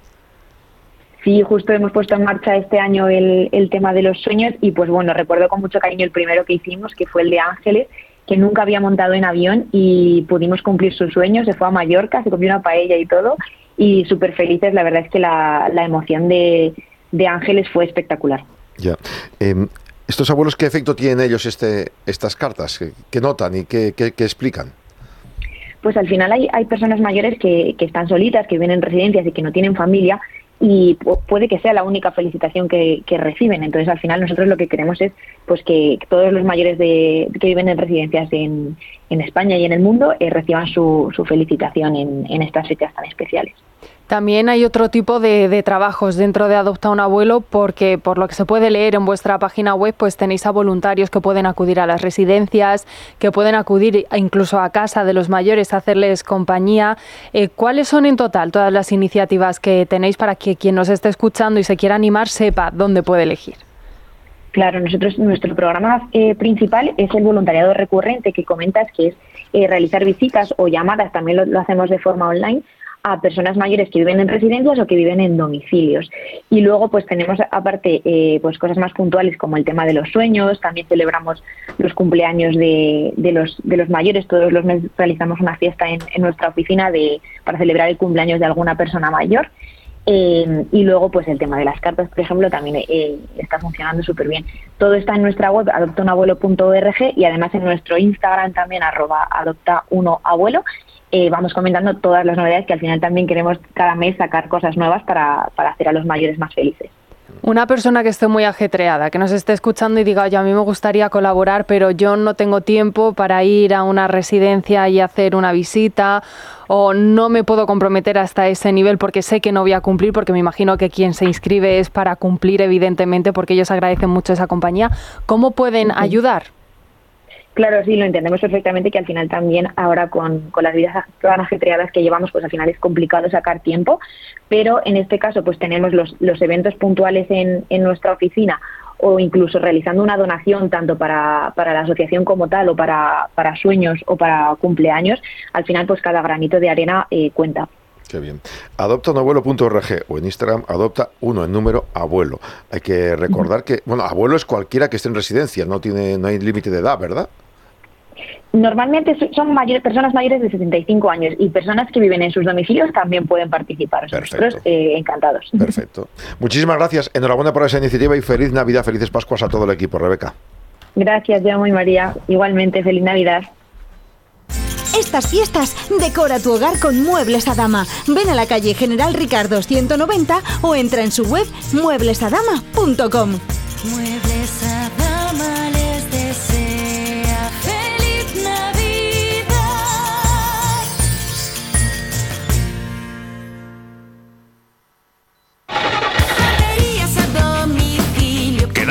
Sí, justo hemos puesto en marcha este año el, el tema de los sueños y pues bueno, recuerdo con mucho cariño el primero que hicimos, que fue el de Ángeles, que nunca había montado en avión y pudimos cumplir su sueño, se fue a Mallorca, se comió una paella y todo y súper felices, la verdad es que la, la emoción de, de Ángeles fue espectacular. Ya. Eh, ¿Estos abuelos qué efecto tienen ellos este, estas cartas? ¿Qué, qué notan y qué, qué- qué explican? Pues al final hay, hay personas mayores que, que están solitas, que viven en residencias y que no tienen familia y pu- puede que sea la única felicitación que, que reciben. Entonces al final nosotros lo que queremos es pues que todos los mayores de, que viven en residencias en, en España y en el mundo eh, reciban su, su felicitación en, en estas fechas tan especiales. También hay otro tipo de, trabajos dentro de Adopta un Abuelo porque por lo que se puede leer en vuestra página web pues tenéis a voluntarios que pueden acudir a las residencias, que pueden acudir incluso a casa de los mayores a hacerles compañía. Eh, ¿Cuáles son en total todas las iniciativas que tenéis para que quien nos esté escuchando y se quiera animar sepa dónde puede elegir? Claro, nosotros nuestro programa eh, principal es el voluntariado recurrente que comentas, que es eh, realizar visitas o llamadas, también lo hacemos de forma online, a personas mayores que viven en residencias o que viven en domicilios. Y luego pues tenemos aparte eh, pues cosas más puntuales como el tema de los sueños, también celebramos los cumpleaños de, de los, de los mayores, todos los meses realizamos una fiesta en, nuestra oficina de, para celebrar el cumpleaños de alguna persona mayor. Eh, y luego, pues el tema de las cartas, por ejemplo, también eh, está funcionando súper bien. Todo está en nuestra web, adoptaunabuelo.org y además en nuestro Instagram también, arroba adopta1abuelo. Eh, vamos comentando todas las novedades que al final también queremos cada mes sacar cosas nuevas para, para hacer a los mayores más felices. Una persona que esté muy ajetreada, que nos esté escuchando y diga, oye, a mí me gustaría colaborar, pero yo no tengo tiempo para ir a una residencia y hacer una visita, o no me puedo comprometer hasta ese nivel porque sé que no voy a cumplir, porque me imagino que quien se inscribe es para cumplir, evidentemente, porque ellos agradecen mucho esa compañía. ¿Cómo pueden ayudar? Claro, sí, lo entendemos perfectamente que al final también ahora con, con las vidas tan ajetreadas que llevamos, pues al final es complicado sacar tiempo, pero en este caso pues tenemos los, los eventos puntuales en, en nuestra oficina o incluso realizando una donación tanto para, para la asociación como tal o para, para sueños o para cumpleaños, al final pues cada granito de arena eh, cuenta. Qué bien. Adoptaunabuelo.org o en Instagram adopta uno en número abuelo. Hay que recordar que, bueno, abuelo es cualquiera que esté en residencia, no tiene, no hay límite de edad, ¿verdad? Normalmente so- son mayores, personas mayores de 75 años y personas que viven en sus domicilios también pueden participar. Nosotros eh, encantados. Perfecto. Muchísimas gracias. Enhorabuena por esa iniciativa y feliz Navidad, felices Pascuas a todo el equipo, Rebeca. Gracias, Llamo y María. Igualmente, feliz Navidad. Estas fiestas decora tu hogar con Muebles a Dama. Ven a la calle General Ricardo 190 o entra en su web mueblesadama.com. Muebles a dama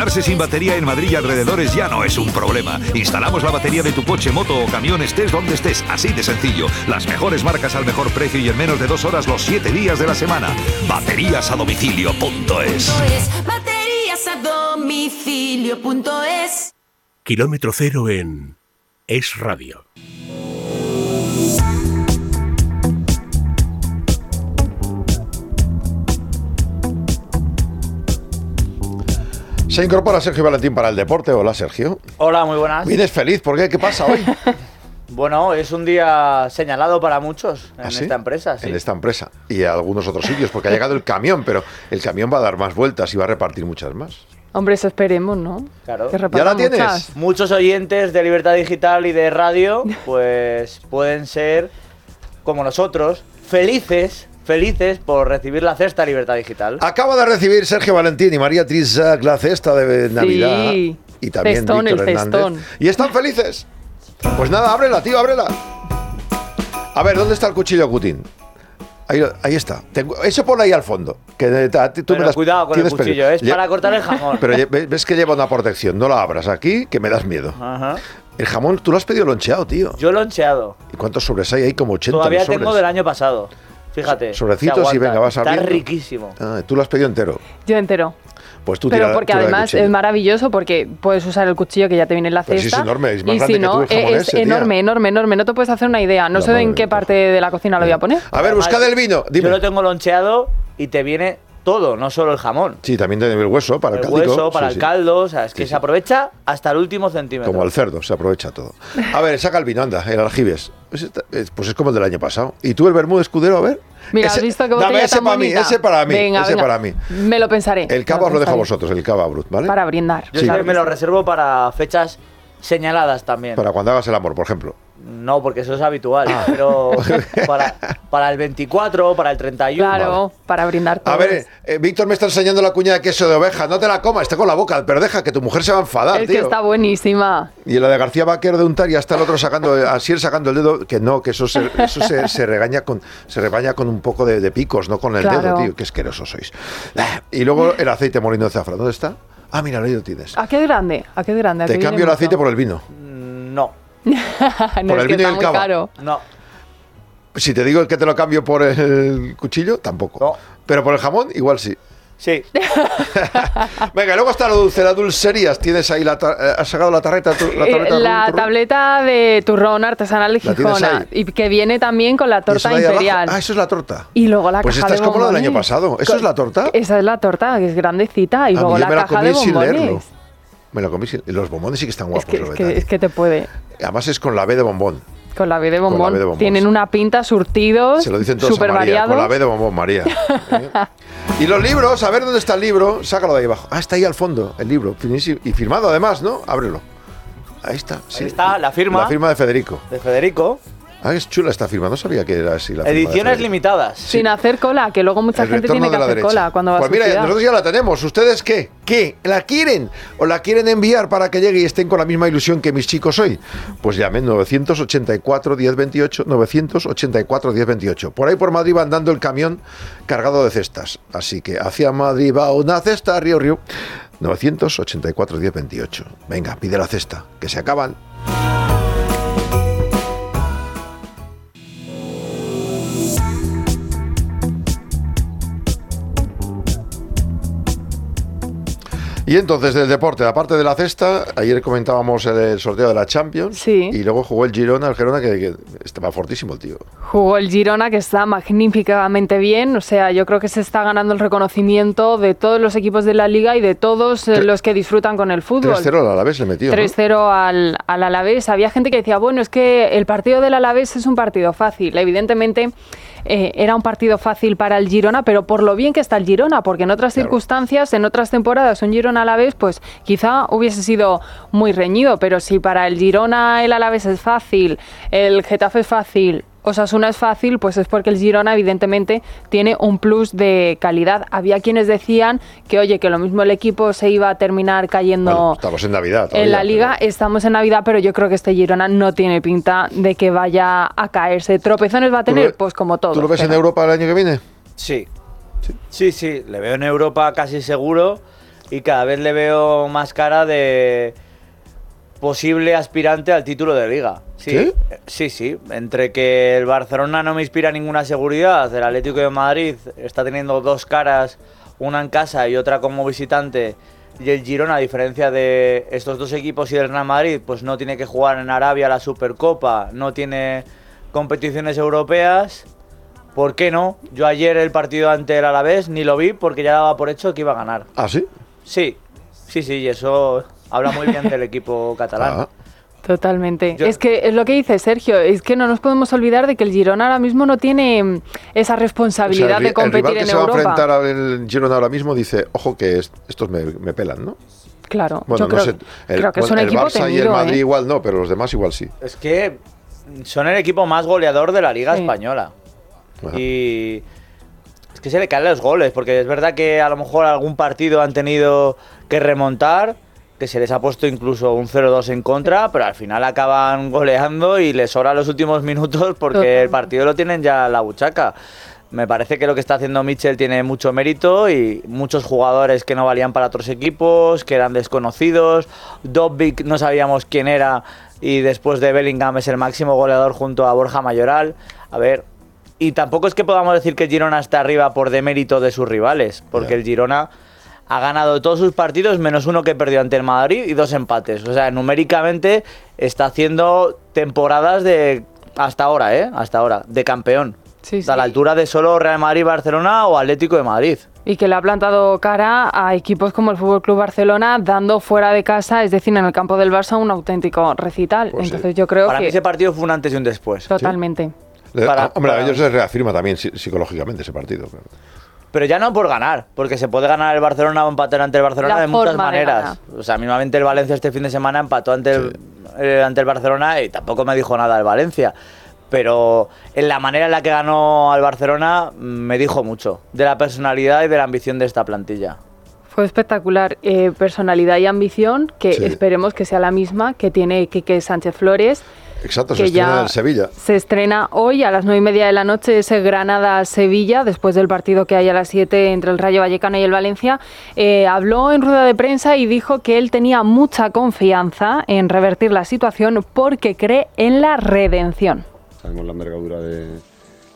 Quedarse sin batería en Madrid y alrededores ya no es un problema. Instalamos la batería de tu coche, moto o camión estés donde estés, así de sencillo. Las mejores marcas al mejor precio y en menos de dos horas los siete días de la semana. Baterías a domicilio.es. Es baterías a domicilio.es. Kilómetro cero en Es Radio. Se incorpora Sergio Valentín para el deporte. Hola, Sergio. Hola, muy buenas. Vienes feliz, ¿por qué? ¿Qué pasa hoy? [laughs] Bueno, es un día señalado para muchos en ¿Ah, sí? esta empresa. Sí. En esta empresa y a algunos otros sitios, porque ha llegado el camión, pero el camión va a dar más vueltas y va a repartir muchas más. Hombre, eso esperemos, ¿no? Claro. Que reparta muchas. Muchos oyentes de Libertad Digital y de radio, [laughs] pues pueden ser, como nosotros, felices, felices por recibir la cesta Libertad Digital. Acaba de recibir Sergio Valentín y María Trisac la cesta de Navidad. Sí. Y también Cestón, Víctor el Hernández. cestón. Y están felices. Pues nada, ábrela, tío, ábrela. A ver, ¿dónde está el cuchillo Cutín? Ahí, ahí está. Tengo- eso pon ahí al fondo. Que tú me Pero das- cuidado con el cuchillo, peligro. es para cortar el jamón. Pero ves que lleva una protección. No la abras aquí, que me das miedo. Ajá. El jamón, tú lo has pedido loncheado, tío. Yo loncheado. ¿Y cuántos sobres hay? Hay como 80 Todavía tengo del año pasado. Fíjate. Sobrecitos y venga, vas Está abriendo. riquísimo. Ah, tú lo has pedido entero. Yo entero. Pues tú Pero tira- porque de además cuchillo. es maravilloso porque puedes usar el cuchillo que ya te viene en la Pero sí cesta. es enorme, es más y grande si que no, tú el jamón es ese, tía. enorme, enorme, enorme. No te puedes hacer una idea. No La sé madre en qué parte de la cocina lo voy a poner. A ver, buscad el vino. Dime. Yo lo tengo loncheado y te viene todo, no solo el jamón. Sí, también tiene el hueso para el, el caldico. hueso, para Sí, el sí. caldo, o sea, es que se aprovecha hasta el último centímetro. Como el cerdo, se aprovecha todo. A ver, saca el vino, anda, el aljibes. Ese está- es- Pues es como el del año pasado. ¿Y tú el vermú escudero, a ver? Mira, Ese- ¿has visto qué dame ese para mí, ese para mí, Venga, ese venga. para mí. Me lo pensaré. El cava os lo dejo a vosotros, el cava brut, ¿vale? Para brindar. Yo siempre me lo reservo para fechas señaladas también. Para cuando hagas el amor, por ejemplo. No, porque eso es habitual. Ah. Pero [laughs] para, para el 24, para el 31. Claro, para brindar A todos. ver, eh, Víctor me está enseñando la cuña de queso de oveja. No te la comas, está con la boca, pero deja que tu mujer se va a enfadar, es que está buenísima. Y la de García Vaquer de untar y hasta el otro sacando, [laughs] así él sacando el dedo, que no, que eso se, eso se, se regaña con se rebaña con un poco de, de picos, no con el dedo, tío. Qué asqueroso sois. Y luego el aceite molino de zafra, ¿dónde está? Ah, mira, ahí lo tienes. ¿A qué grande? ¿A qué grande? ¿A Te qué cambio el mucho? aceite por el vino. No. [laughs] no, por es el que vino y el cava. caro. No. Si te digo que te lo cambio por el cuchillo, tampoco. Pero por el jamón, igual sí. Sí. [laughs] Venga, luego está lo dulce, las dulcerías. Tienes ahí la. eh, ¿Has sacado la tarreta? tu- la Eh, tableta la turrón? tableta de turrón artesanal de ¿La Gijona y que viene también con la ¿Y eso torta imperial. Ah, eso es la torta. Y luego la Pues caja esta es de como la del año bombones. pasado. ¿Eso es la torta? Esa es la torta, que es grandecita. Y A luego mí yo la me la caja comí de sin leerlo. bombones. Me la comí sin... Los bombones sí que están guapos, Que, es, que, es que te puede. Además es con la B de bombón. Con la B de la bombón. Tienen una pinta, surtidos, Se lo dicen todos súper a María. Con la. B de bombón, María. [laughs] ¿Eh? Y los libros, a ver dónde está el libro. Sácalo de ahí abajo. Ah, está ahí al fondo, el libro. Y firmado además, ¿no? Ábrelo. Ahí está. sí. Ahí está, la firma. La firma de Federico. De Federico. Ah, es chula esta firma. No sabía que era así la firma Ediciones limitadas. Sin hacer cola, que luego mucha El gente tiene que de la hacer derecha. cola cuando va Pues a mira, nosotros ya la tenemos. ¿Ustedes qué? ¿Qué? ¿La quieren? ¿O la quieren enviar para que llegue y estén con la misma ilusión que mis chicos hoy? Pues llamen 984 1028 984 1028. Por ahí por Madrid va andando el camión cargado de cestas. Así que hacia Madrid va una cesta, río, río. 984 1028. Venga, pide la cesta, que se acaban. Y entonces del deporte, aparte de la cesta, ayer comentábamos el, el sorteo de la Champions y luego jugó el Girona, el Girona que, que estaba fortísimo el tío. Jugó el Girona, que está magníficamente bien. O sea, yo creo que se está ganando el reconocimiento de todos los equipos de la liga y de todos eh, Tre- los que disfrutan con el fútbol. 3-0 al Alavés le metió. ¿no? 3-0 al, al Alavés. Había gente que decía, bueno, es que el partido del Alavés es un partido fácil. Evidentemente eh, era un partido fácil para el Girona, pero por lo bien que está el Girona, porque en otras circunstancias, en otras temporadas, un Girona Alavés, pues quizá hubiese sido muy reñido, pero si para el Girona el Alavés es fácil, el Getafe es fácil, Osasuna es fácil, pues es porque el Girona evidentemente tiene un plus de calidad. Había quienes decían que, oye, que lo mismo el equipo se iba a terminar cayendo Bueno, estamos en Navidad. en la liga estamos en Navidad, pero yo creo que este Girona no tiene pinta de que vaya a caerse. ¿Tropezones va a ¿Tú lo tener? Pues como todo. ¿Tú lo ves en Europa el año que viene? Sí. Sí, sí, le veo en Europa casi seguro y cada vez le veo más cara de posible aspirante al título de liga. Sí, ¿Sí? sí, sí. Entre que el Barcelona no me inspira ninguna seguridad, el Atlético de Madrid está teniendo dos caras, una en casa y otra como visitante, y el Girona, a diferencia de estos dos equipos y del Real Madrid, pues no tiene que jugar en Arabia la Supercopa, no tiene competiciones europeas. ¿Por qué no? Yo ayer el partido ante el Alavés ni lo vi porque ya daba por hecho que iba a ganar. ¿Ah, sí? Sí, sí, sí, y eso habla muy bien del equipo catalán. Ah. Totalmente. Yo- Es que es lo que dice Sergio, es que no nos podemos olvidar de que el Girona ahora mismo no tiene mm, esa O sea, responsabilidad el, de competir el rival que en se va a Europa. enfrentar al Girona ahora mismo dice, ojo que est- estos me, me pelan, ¿no? Claro, Bueno, yo no creo, sé. El, creo que es un el equipo Barça y el temido, Madrid ¿eh? igual no, pero los demás igual sí. Es que son el equipo más goleador de la Liga Sí. Española. Y es que se le caen los goles, porque es verdad que a lo mejor algún partido han tenido que remontar, que se les ha puesto incluso un 0-2 en contra, pero al final acaban [laughs] goleando y les sobra los últimos minutos porque el partido lo tienen ya la buchaca. Me parece que lo que está haciendo Mitchell tiene mucho mérito y muchos jugadores que no valían para otros equipos, que eran desconocidos. Dobbik no sabíamos quién era y después de Bellingham es el máximo goleador junto a Borja Mayoral. A ver, y tampoco es que podamos decir que Girona está arriba por demérito de sus rivales, porque el Girona ha ganado todos sus partidos menos uno que perdió ante el Madrid y dos empates. O sea, numéricamente está haciendo temporadas de hasta ahora, ¿eh? Hasta ahora, de campeón. A la altura de solo Real Madrid, Barcelona o Atlético de Madrid. Y que le ha plantado cara a equipos como el Fútbol Club Barcelona, dando fuera de casa, es decir, en el campo del Barça, un auténtico recital. Pues Entonces yo creo Para mí que ese partido fue un antes y un después. totalmente. Para- hombre, para- a ellos les reafirma también psi- psicológicamente ese partido. Pero ya no por ganar, porque se puede ganar el Barcelona o empatar ante el Barcelona La de muchas forma de maneras. O sea, mismamente el Valencia este fin de semana empató ante el, eh, ante el Barcelona y tampoco me dijo nada el Valencia. Pero en la manera en la que ganó al Barcelona mm, me dijo mucho de la personalidad y de la ambición de esta plantilla. Fue espectacular. Eh, personalidad y ambición, que Sí. esperemos que sea la misma que tiene Quique Sánchez Flores. Exacto, Que se estrena ya- en Sevilla. Se estrena hoy a las nueve y media de la noche ese Granada-Sevilla, después del partido que hay a las 7 entre el Rayo Vallecano y el Valencia. Eh, habló en rueda de prensa y dijo que él tenía mucha confianza en revertir la situación porque cree en la redención. Sabemos la envergadura de,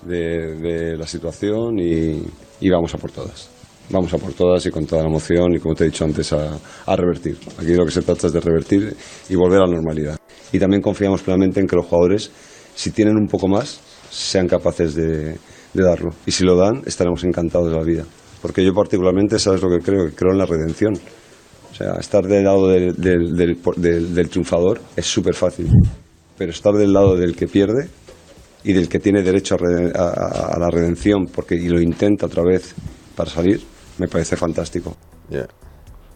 de- de la situación y, y vamos a por todas. vamos a por todas y con toda la emoción y como te he dicho antes a, a revertir. Aquí lo que se trata es de revertir y volver a la normalidad. Y también confiamos plenamente en que los jugadores, si tienen un poco más, sean capaces de, darlo. Y si lo dan, estaremos encantados de la vida. Porque yo particularmente, ¿sabes lo que creo? Que creo en la redención. O sea, estar del lado del, del- del- del- triunfador es súper fácil. Pero estar del lado del que pierde y del que tiene derecho a, re- a- a- a la redención porque y lo intenta otra vez para salir, me parece fantástico.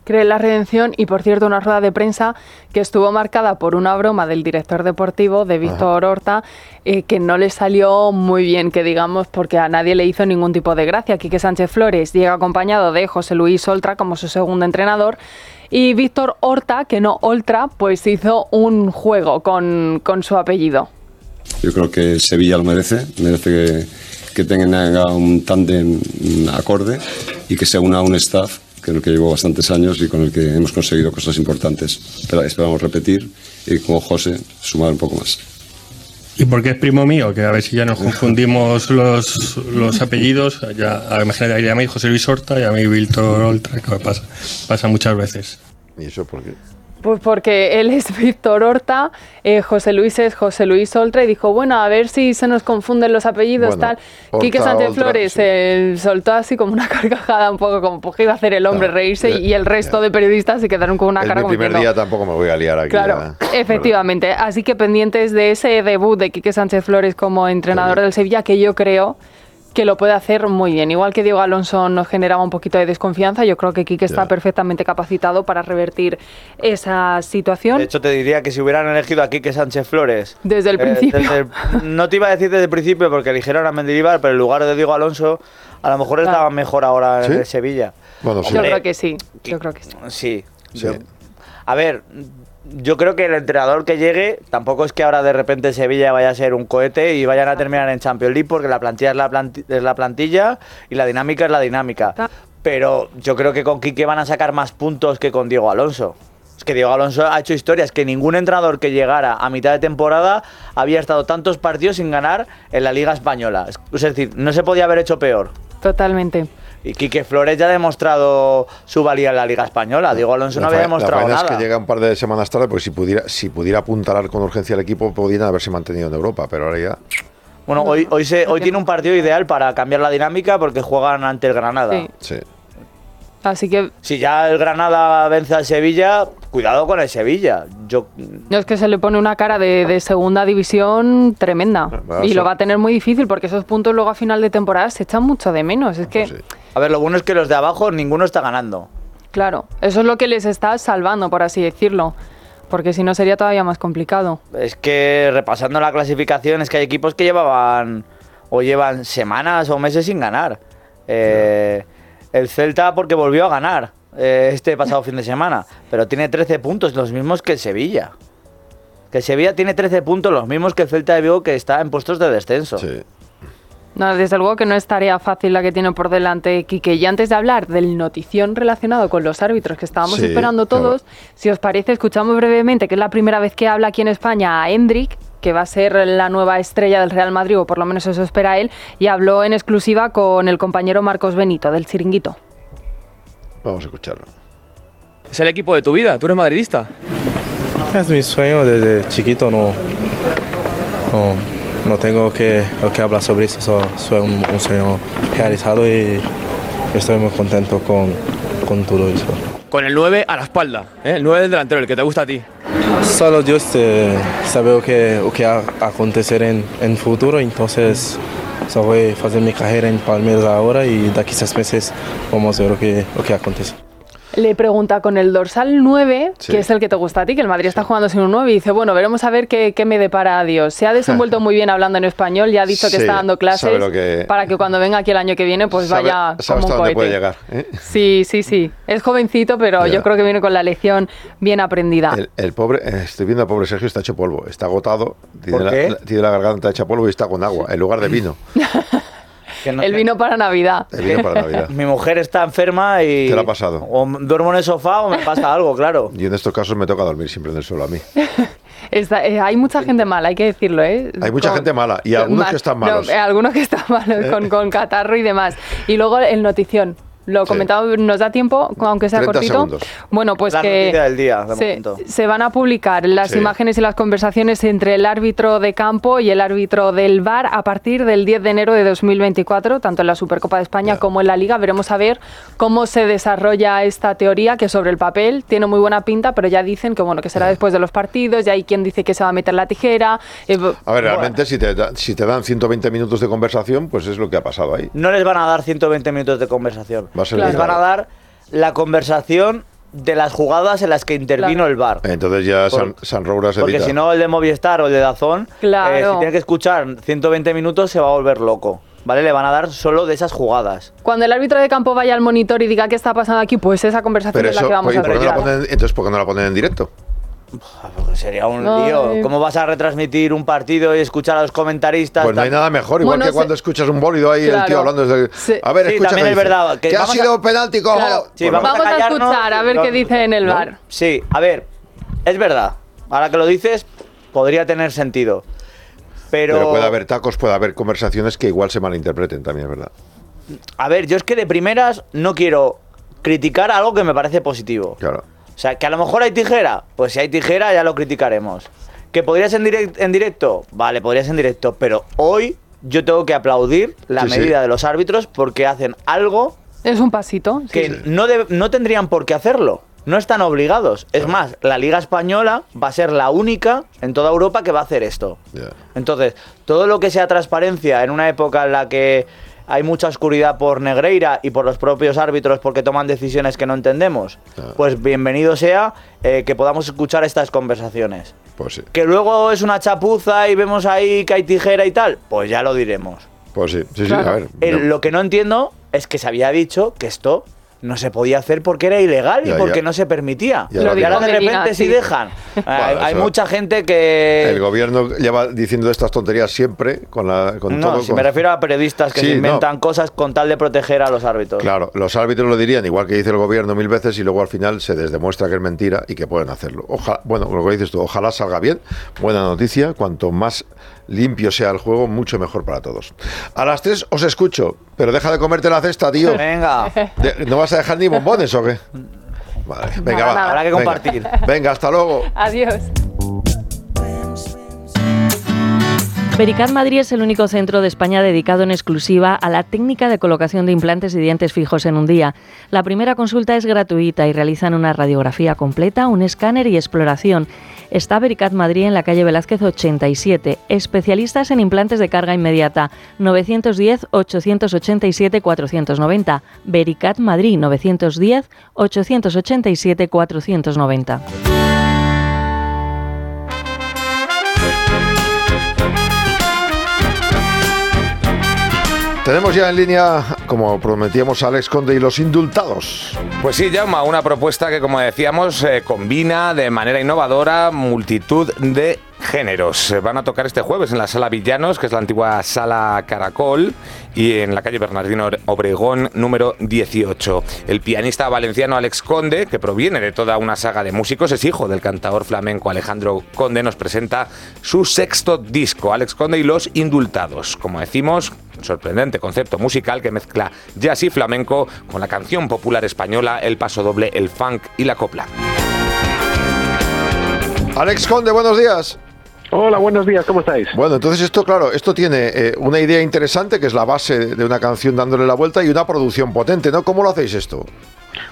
Cree en la redención y por cierto una rueda de prensa que estuvo marcada por una broma del director deportivo de Víctor Horta eh, que no le salió muy bien que digamos porque a nadie le hizo ningún tipo de gracia. Quique Sánchez Flores llega acompañado de José Luis Oltra como su segundo entrenador y Víctor Horta que no Oltra pues hizo un juego con, con su apellido. Yo creo que Sevilla lo merece, merece que, que tenga un tándem acorde y que se una a un staff con el que llevo bastantes años y con el que hemos conseguido cosas importantes. Pero esperamos repetir y como José sumar un poco más. Y porque es primo mío, que a ver si ya nos confundimos los, los apellidos. Ya, imagínate, ahí a mí José Luis Horta y a mí Víctor Oltra, que pasa, pasa muchas veces. ¿Y eso por qué? Pues porque él es [laughs] Víctor Horta, eh, José Luis es José Luis Oltra y dijo, bueno, a ver si se nos confunden los apellidos, Bueno, tal. Horta, Quique Sánchez Oltra, Flores eh, soltó así como una [laughs] carcajada, un poco como pues, que iba a hacer el hombre reírse y el resto de periodistas se quedaron con una es cara mi como primer día, tampoco me voy a liar aquí. Claro, ya. efectivamente. Así que pendientes de ese debut de Quique Sánchez Flores como entrenador del Sevilla, que yo creo que lo puede hacer muy bien. Igual que Diego Alonso nos generaba un poquito de desconfianza, yo creo que Quique está perfectamente capacitado para revertir esa situación. De hecho, te diría que si hubieran elegido a Quique Sánchez Flores. Desde el principio. desde el- no te iba a decir desde el principio porque eligieron a Mendilibar, pero en lugar de Diego Alonso, a lo mejor estaba mejor ahora en Sevilla. Bueno, sí. Yo creo que sí, yo creo que sí. Sí. Sí. yo- a ver, yo creo que el entrenador que llegue tampoco es que ahora de repente Sevilla vaya a ser un cohete y vayan a terminar en Champions League porque la plantilla es la, planti- es la plantilla y la dinámica es la dinámica. Pero yo creo que con Quique van a sacar más puntos que con Diego Alonso. Es que Diego Alonso ha hecho historias que ningún entrenador que llegara a mitad de temporada había estado tantos partidos sin ganar en la Liga Española. Es es decir, no se podía haber hecho peor. Totalmente. Y Quique Flores ya ha demostrado su valía en la Liga Española. Diego Alonso no había demostrado la nada. es que llega un par de semanas tarde, porque si pudiera, si pudiera apuntalar con urgencia al equipo, podrían haberse mantenido en Europa, pero ahora ya. Bueno, hoy, hoy, se, hoy tiene un partido ideal para cambiar la dinámica porque juegan ante el Granada. Sí. Sí. Así que Si ya el Granada vence al Sevilla, cuidado con el Sevilla. Yo no es que se le pone una cara de, de segunda división tremenda. Y lo va a tener muy difícil porque esos puntos luego a final de temporada se echan mucho de menos. Es que, A ver, lo bueno es que los de abajo ninguno está ganando. claro, eso es lo que les está salvando, por así decirlo. Porque si no sería todavía más complicado. Es que repasando la clasificación es que hay equipos que llevaban o llevan semanas o meses sin ganar. Eh, el Celta porque volvió a ganar eh, este pasado fin de semana, pero tiene 13 puntos, los mismos que el Sevilla. Que el Sevilla tiene 13 puntos, los mismos que el Celta de Vigo que está en puestos de descenso. No, desde luego que no es tarea fácil la que tiene por delante Quique. Y antes de hablar del notición relacionado con los árbitros que estábamos Sí, esperando todos, si os parece, escuchamos brevemente que es la primera vez que habla aquí en España a Hendrik, que va a ser la nueva estrella del Real Madrid, o por lo menos eso espera él, y habló en exclusiva con el compañero Marcos Benito, del Chiringuito. Vamos a escucharlo. Es el equipo de tu vida, tú eres madridista. Es mi sueño desde chiquito, no, no, no tengo que, que hablar sobre eso, so- soy un, un sueño realizado y estoy muy contento con, con todo eso. Con el 9 a la espalda, ¿eh? el 9 del delantero, el que te gusta a ti. Solo Dios eh, sabe lo que, lo que va a acontecer en el futuro, entonces solo voy a hacer mi carrera en Palmeiras ahora y de aquí a seis meses vamos a ver lo que, lo que acontece. Le pregunta con el dorsal 9, Sí. que es el que te gusta a ti, que el Madrid está jugando sin un 9, y dice, bueno, veremos a ver qué, qué me depara Dios. Se ha desenvuelto [laughs] muy bien hablando en español, ya ha dicho que Sí, está dando clases que- para que cuando venga aquí el año que viene, pues Sabe- vaya como un hasta dónde cohete. puede llegar. ¿eh? Sí, sí, sí. Es jovencito, pero Ya. yo creo que viene con la lección bien aprendida. El, el pobre, estoy viendo al pobre Sergio, está hecho polvo, está agotado, tiene, ¿Por la, qué? la- tiene la garganta hecha polvo y está con agua, en lugar de vino. [laughs] el vino para Navidad. El vino para Navidad. [laughs] Mi mujer está enferma y... ¿Qué le ha pasado? O duermo en el sofá o me pasa algo, claro. [laughs] Y en estos casos me toca dormir siempre en el suelo a mí. [laughs] Está- eh, hay mucha gente mala, hay que decirlo, ¿eh? Hay mucha Con- gente mala y algunos que están no, malos. eh, algunos que están malos, con, con catarro y demás. Y luego el notición. Lo comentaba, nos da tiempo, aunque sea 30 cortito. segundos. Bueno, pues La que del día, de se, van a publicar las Sí. imágenes y las conversaciones entre el árbitro de campo y el árbitro del VAR a partir del 10 de enero de 2024, tanto en la Supercopa de España como en la Liga. Veremos a ver cómo se desarrolla esta teoría que sobre el papel tiene muy buena pinta, pero ya dicen que bueno que será después de los partidos, ya hay quien dice que se va a meter la tijera. eh, A ver, realmente si te, da- si te dan 120 minutos de conversación, pues es lo que ha pasado ahí. No les van a dar 120 minutos de conversación. Va a ser les van a dar la conversación de las jugadas en las que intervino el VAR. Entonces ya Por- San, San Roura se Porque si no, el de Movistar o el de Dazón, Claro. eh, si tiene que escuchar 120 minutos, se va a volver loco. ¿Vale? Le van a dar solo de esas jugadas. Cuando el árbitro de campo vaya al monitor y diga qué está pasando aquí, pues esa conversación Pero es la que vamos ¿y a por qué no la escuchar. ponen- entonces, ¿por qué no la ponen en directo? Porque sería un Ay. lío. ¿Cómo vas a retransmitir un partido y escuchar a los comentaristas? Pues no hay nada mejor, igual Bueno, que se- cuando escuchas un bólido ahí el tío hablando desde... Sí. A ver, Sí, escucha también es verdad, que ha vamos sido a- penalti, cojo. Claro, sí, Pues vamos, Vamos a escuchar a ver No, qué dice en el no. bar. Sí, a ver, es verdad. Ahora que lo dices, podría tener sentido. Pero, Pero puede haber tacos, puede haber conversaciones que igual se malinterpreten también, es verdad. a ver, yo es que de primeras no quiero criticar algo que me parece positivo. Claro. O sea, que a lo mejor hay tijera, pues si hay tijera ya lo criticaremos. ¿Que podrías en, direct- en directo? Vale, podrías en directo, pero hoy yo tengo que aplaudir la Sí, sí. medida de los árbitros porque hacen algo Es un pasito. sí. que no, de- no tendrían por qué hacerlo. No están obligados. Es más, la Liga Española va a ser la única en toda Europa que va a hacer esto. Entonces, todo lo que sea transparencia en una época en la que hay mucha oscuridad por Negreira y por los propios árbitros porque toman decisiones que no entendemos, pues bienvenido sea eh, que podamos escuchar estas conversaciones. Pues sí. Que luego es una chapuza y vemos ahí que hay tijera y tal, pues ya lo diremos. Pues sí, sí, sí, a ver. El- no. Lo que no entiendo es que se había dicho que esto no se podía hacer porque era ilegal Ya, y porque ya. no se permitía. Ya y ahora de repente sí sí. dejan. hay hay eso- mucha gente que... El gobierno lleva diciendo estas tonterías siempre con, la, con no, todo. si con- me refiero a periodistas que Sí, se no. inventan cosas con tal de proteger a los árbitros. Claro, los árbitros lo dirían igual que dice el gobierno mil veces y luego al final se les demuestra que es mentira y que pueden hacerlo. Ojalá, bueno, lo que dices tú, ojalá salga bien. Buena noticia, cuanto más limpio sea el juego, mucho mejor para todos. A las 3 os escucho, pero deja de comerte la cesta, tío. [laughs] Venga. De- ¿No vas a dejar ni bombones o qué? Vale, venga, Nada, va. nada. Habrá que venga. compartir. Venga, hasta luego. Adiós. Vericat Madrid es el único centro de España dedicado en exclusiva a la técnica de colocación de implantes y dientes fijos en un día. La primera consulta es gratuita y realizan una radiografía completa, un escáner y exploración. Está Vericat Madrid en la calle Velázquez 87. Especialistas en implantes de carga inmediata. 910-887-490. Vericat Madrid 910-887-490. Tenemos ya en línea, como prometíamos, a Alex Conde y los indultados. Pues sí, Jauma, una propuesta que, como decíamos, eh, combina de manera innovadora multitud de géneros. Van a tocar este jueves en la Sala Villanos, que es la antigua Sala Caracol, y en la calle Bernardino Obregón, número 18. El pianista valenciano Alex Conde, que proviene de toda una saga de músicos, es hijo del cantador flamenco Alejandro Conde, nos presenta su sexto disco, Alex Conde y los Indultados. Como decimos, un sorprendente concepto musical que mezcla jazz y flamenco con la canción popular española, el paso doble, el funk y la copla. Alex Conde, buenos días. Hola, buenos días, ¿cómo estáis? Bueno, entonces esto, claro, esto tiene eh, una idea interesante que es la base de una canción dándole la vuelta y una producción potente, ¿no? ¿Cómo lo hacéis esto?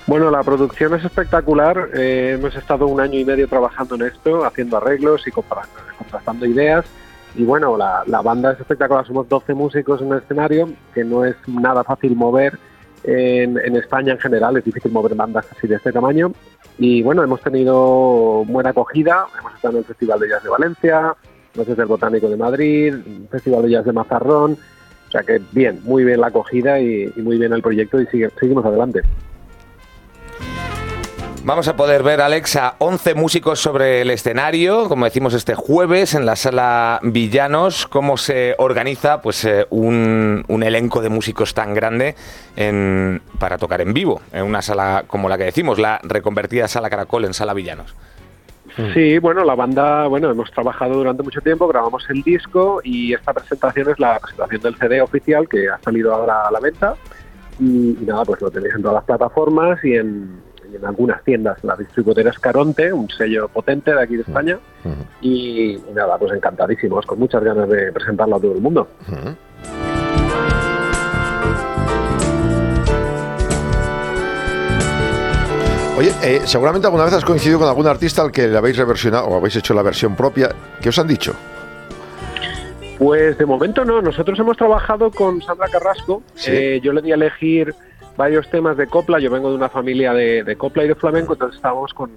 Bueno, la producción es espectacular. eh, hemos estado un año y medio trabajando en esto, haciendo arreglos y contrastando ideas. Y bueno, la, la banda es espectacular. Somos 12 músicos en el escenario, que no es nada fácil mover en, en España en general. Es difícil mover bandas así de este tamaño. Y bueno, hemos tenido buena acogida. Hemos estado en el Festival de Jazz de Valencia, Noches del Botánico de Madrid, Festival de Jazz de Mazarrón. O sea que bien, muy bien la acogida y, y muy bien el proyecto y sigue- seguimos adelante. Vamos a poder ver, Alex, a 11 músicos sobre el escenario, como decimos este jueves en la sala Villanos, cómo se organiza pues eh, un, un elenco de músicos tan grande en- para tocar en vivo, en una sala como la que decimos, la reconvertida sala Caracol en sala Villanos. Sí, bueno, la banda, bueno, hemos trabajado durante mucho tiempo, grabamos el disco y esta presentación es la presentación del CD oficial que ha salido ahora a la venta. Y, y nada, pues lo tenéis en todas las plataformas y en, y en algunas tiendas. La distribuidora es Caronte, un sello potente de aquí de España. Y, y nada, pues encantadísimos, con muchas ganas de presentarlo a todo el mundo. Oye, eh, seguramente alguna vez has coincidido con algún artista al que le habéis reversionado o habéis hecho la versión propia. ¿Qué os han dicho? Pues de momento no, nosotros hemos trabajado con Sandra Carrasco. Sí. Eh, yo le di a elegir varios temas de copla. Yo vengo de una familia de, de copla y de flamenco, entonces estábamos con,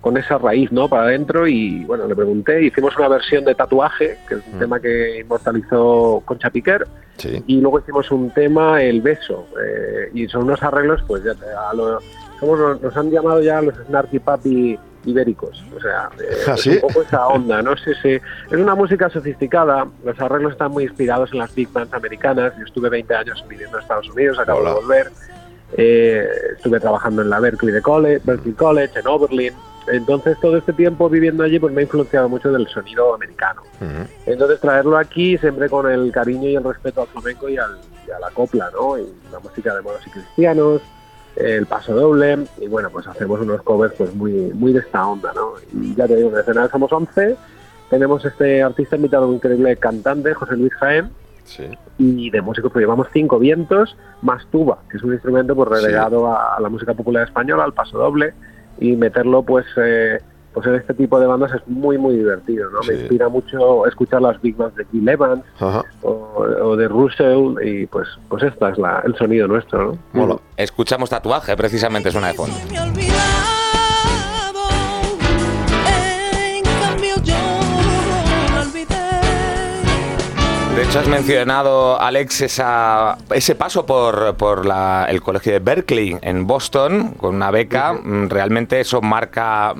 con esa raíz ¿no? para adentro. Y bueno, le pregunté, hicimos una versión de tatuaje, que es un tema que inmortalizó Concha Piquer. Y luego hicimos un tema, El Beso. eh, y son unos arreglos, pues ya a lo- somos, nos, han llamado ya los Snarky Papi ibéricos. O sea, eh, [laughs] ¿Ah, es sí? un poco esa onda, no sé si... Es una música sofisticada, los arreglos están muy inspirados en las big bands americanas. Yo estuve 20 años viviendo en Estados Unidos, acabo de volver. Eh, estuve trabajando en la Berkeley, de College, Berkeley College, en Oberlin. Entonces, todo este tiempo viviendo allí pues me ha influenciado mucho del sonido americano. Entonces, traerlo aquí siempre con el cariño y el respeto al flamenco y, al- y a la copla, ¿no? Y la música de moros y cristianos, el paso doble, y bueno, pues hacemos unos covers pues muy, muy de esta onda, ¿no? Y ya te digo, en el escenario somos 11, tenemos este artista invitado, un increíble cantante, José Luis Jaén, y de músicos pues llevamos cinco vientos más tuba, que es un instrumento pues relegado a, a la música popular española, al paso doble, y meterlo pues eh, pues en este tipo de bandas es muy muy divertido, ¿no? Me inspira mucho escuchar las big bands de Gil Evans o, o de Russell y pues pues esta es la, el sonido nuestro, ¿no? Escuchamos tatuaje, precisamente suena de fondo. De hecho, has mencionado, Alex, esa, ese paso por, por la- el colegio de Berkeley en Boston con una beca. Mm, Realmente eso marca,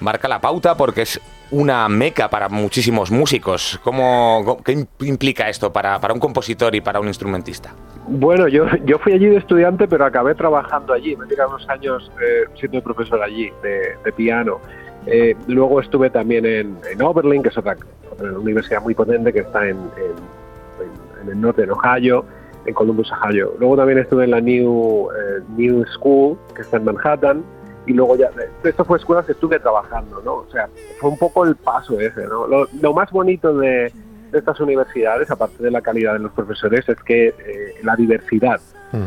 marca la pauta porque es una meca para muchísimos músicos. ¿Cómo, ¿Qué im- implica esto para, para un compositor y para un instrumentista? Bueno, yo, yo fui allí de estudiante, pero acabé trabajando allí. Me tiré unos años eh, siendo profesor allí de, de piano. Eh, luego estuve también en, en Oberlin, que es otra, otra universidad muy potente que está en, en- el norte, en Ohio, en Columbus, Ohio. Luego también estuve en la New, eh, New School, que está en Manhattan. Y luego ya, esto fue escuelas que estuve trabajando, ¿no? O sea, fue un poco el paso ese, ¿no? Lo, lo más bonito de, de estas universidades, aparte de la calidad de los profesores, es que eh, la diversidad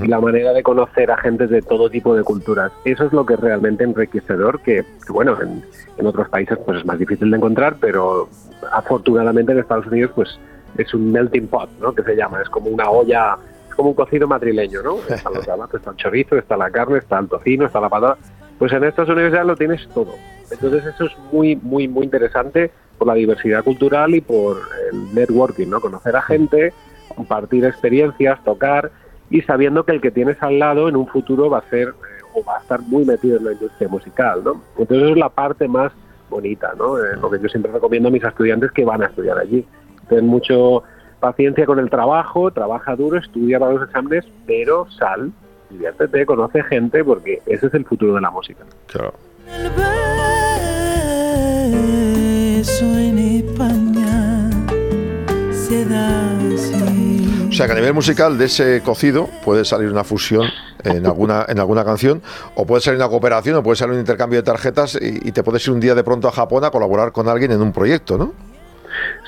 y la manera de conocer a gente de todo tipo de culturas. Eso es lo que es realmente enriquecedor, que, que, bueno, en, en otros países pues es más difícil de encontrar, pero afortunadamente en Estados Unidos pues es un melting pot, ¿no? Que se llama, es como una olla, es como un cocido madrileño, ¿no? [laughs] Están los gabazos, está el chorizo, está la carne, está el tocino, está la patata. Pues en estas universidades lo tienes todo. Entonces eso es muy, muy, muy interesante por la diversidad cultural y por el networking, ¿no? Conocer a gente, compartir experiencias, tocar y sabiendo que el que tienes al lado en un futuro va a ser eh, o va a estar muy metido en la industria musical, ¿no? Entonces eso es la parte más bonita, ¿no? Eh, lo que yo siempre recomiendo a mis estudiantes que van a estudiar allí. Ten mucho paciencia con el trabajo, trabaja duro, estudia para los exámenes, pero sal, diviértete, conoce gente, porque ese es el futuro de la música. Claro. Eso en España se da sea que a nivel musical de ese cocido puede salir una fusión en alguna, en alguna canción, o puede salir una cooperación, o puede salir un intercambio de tarjetas y, y te puedes ir un día de pronto a Japón a colaborar con alguien en un proyecto, ¿no?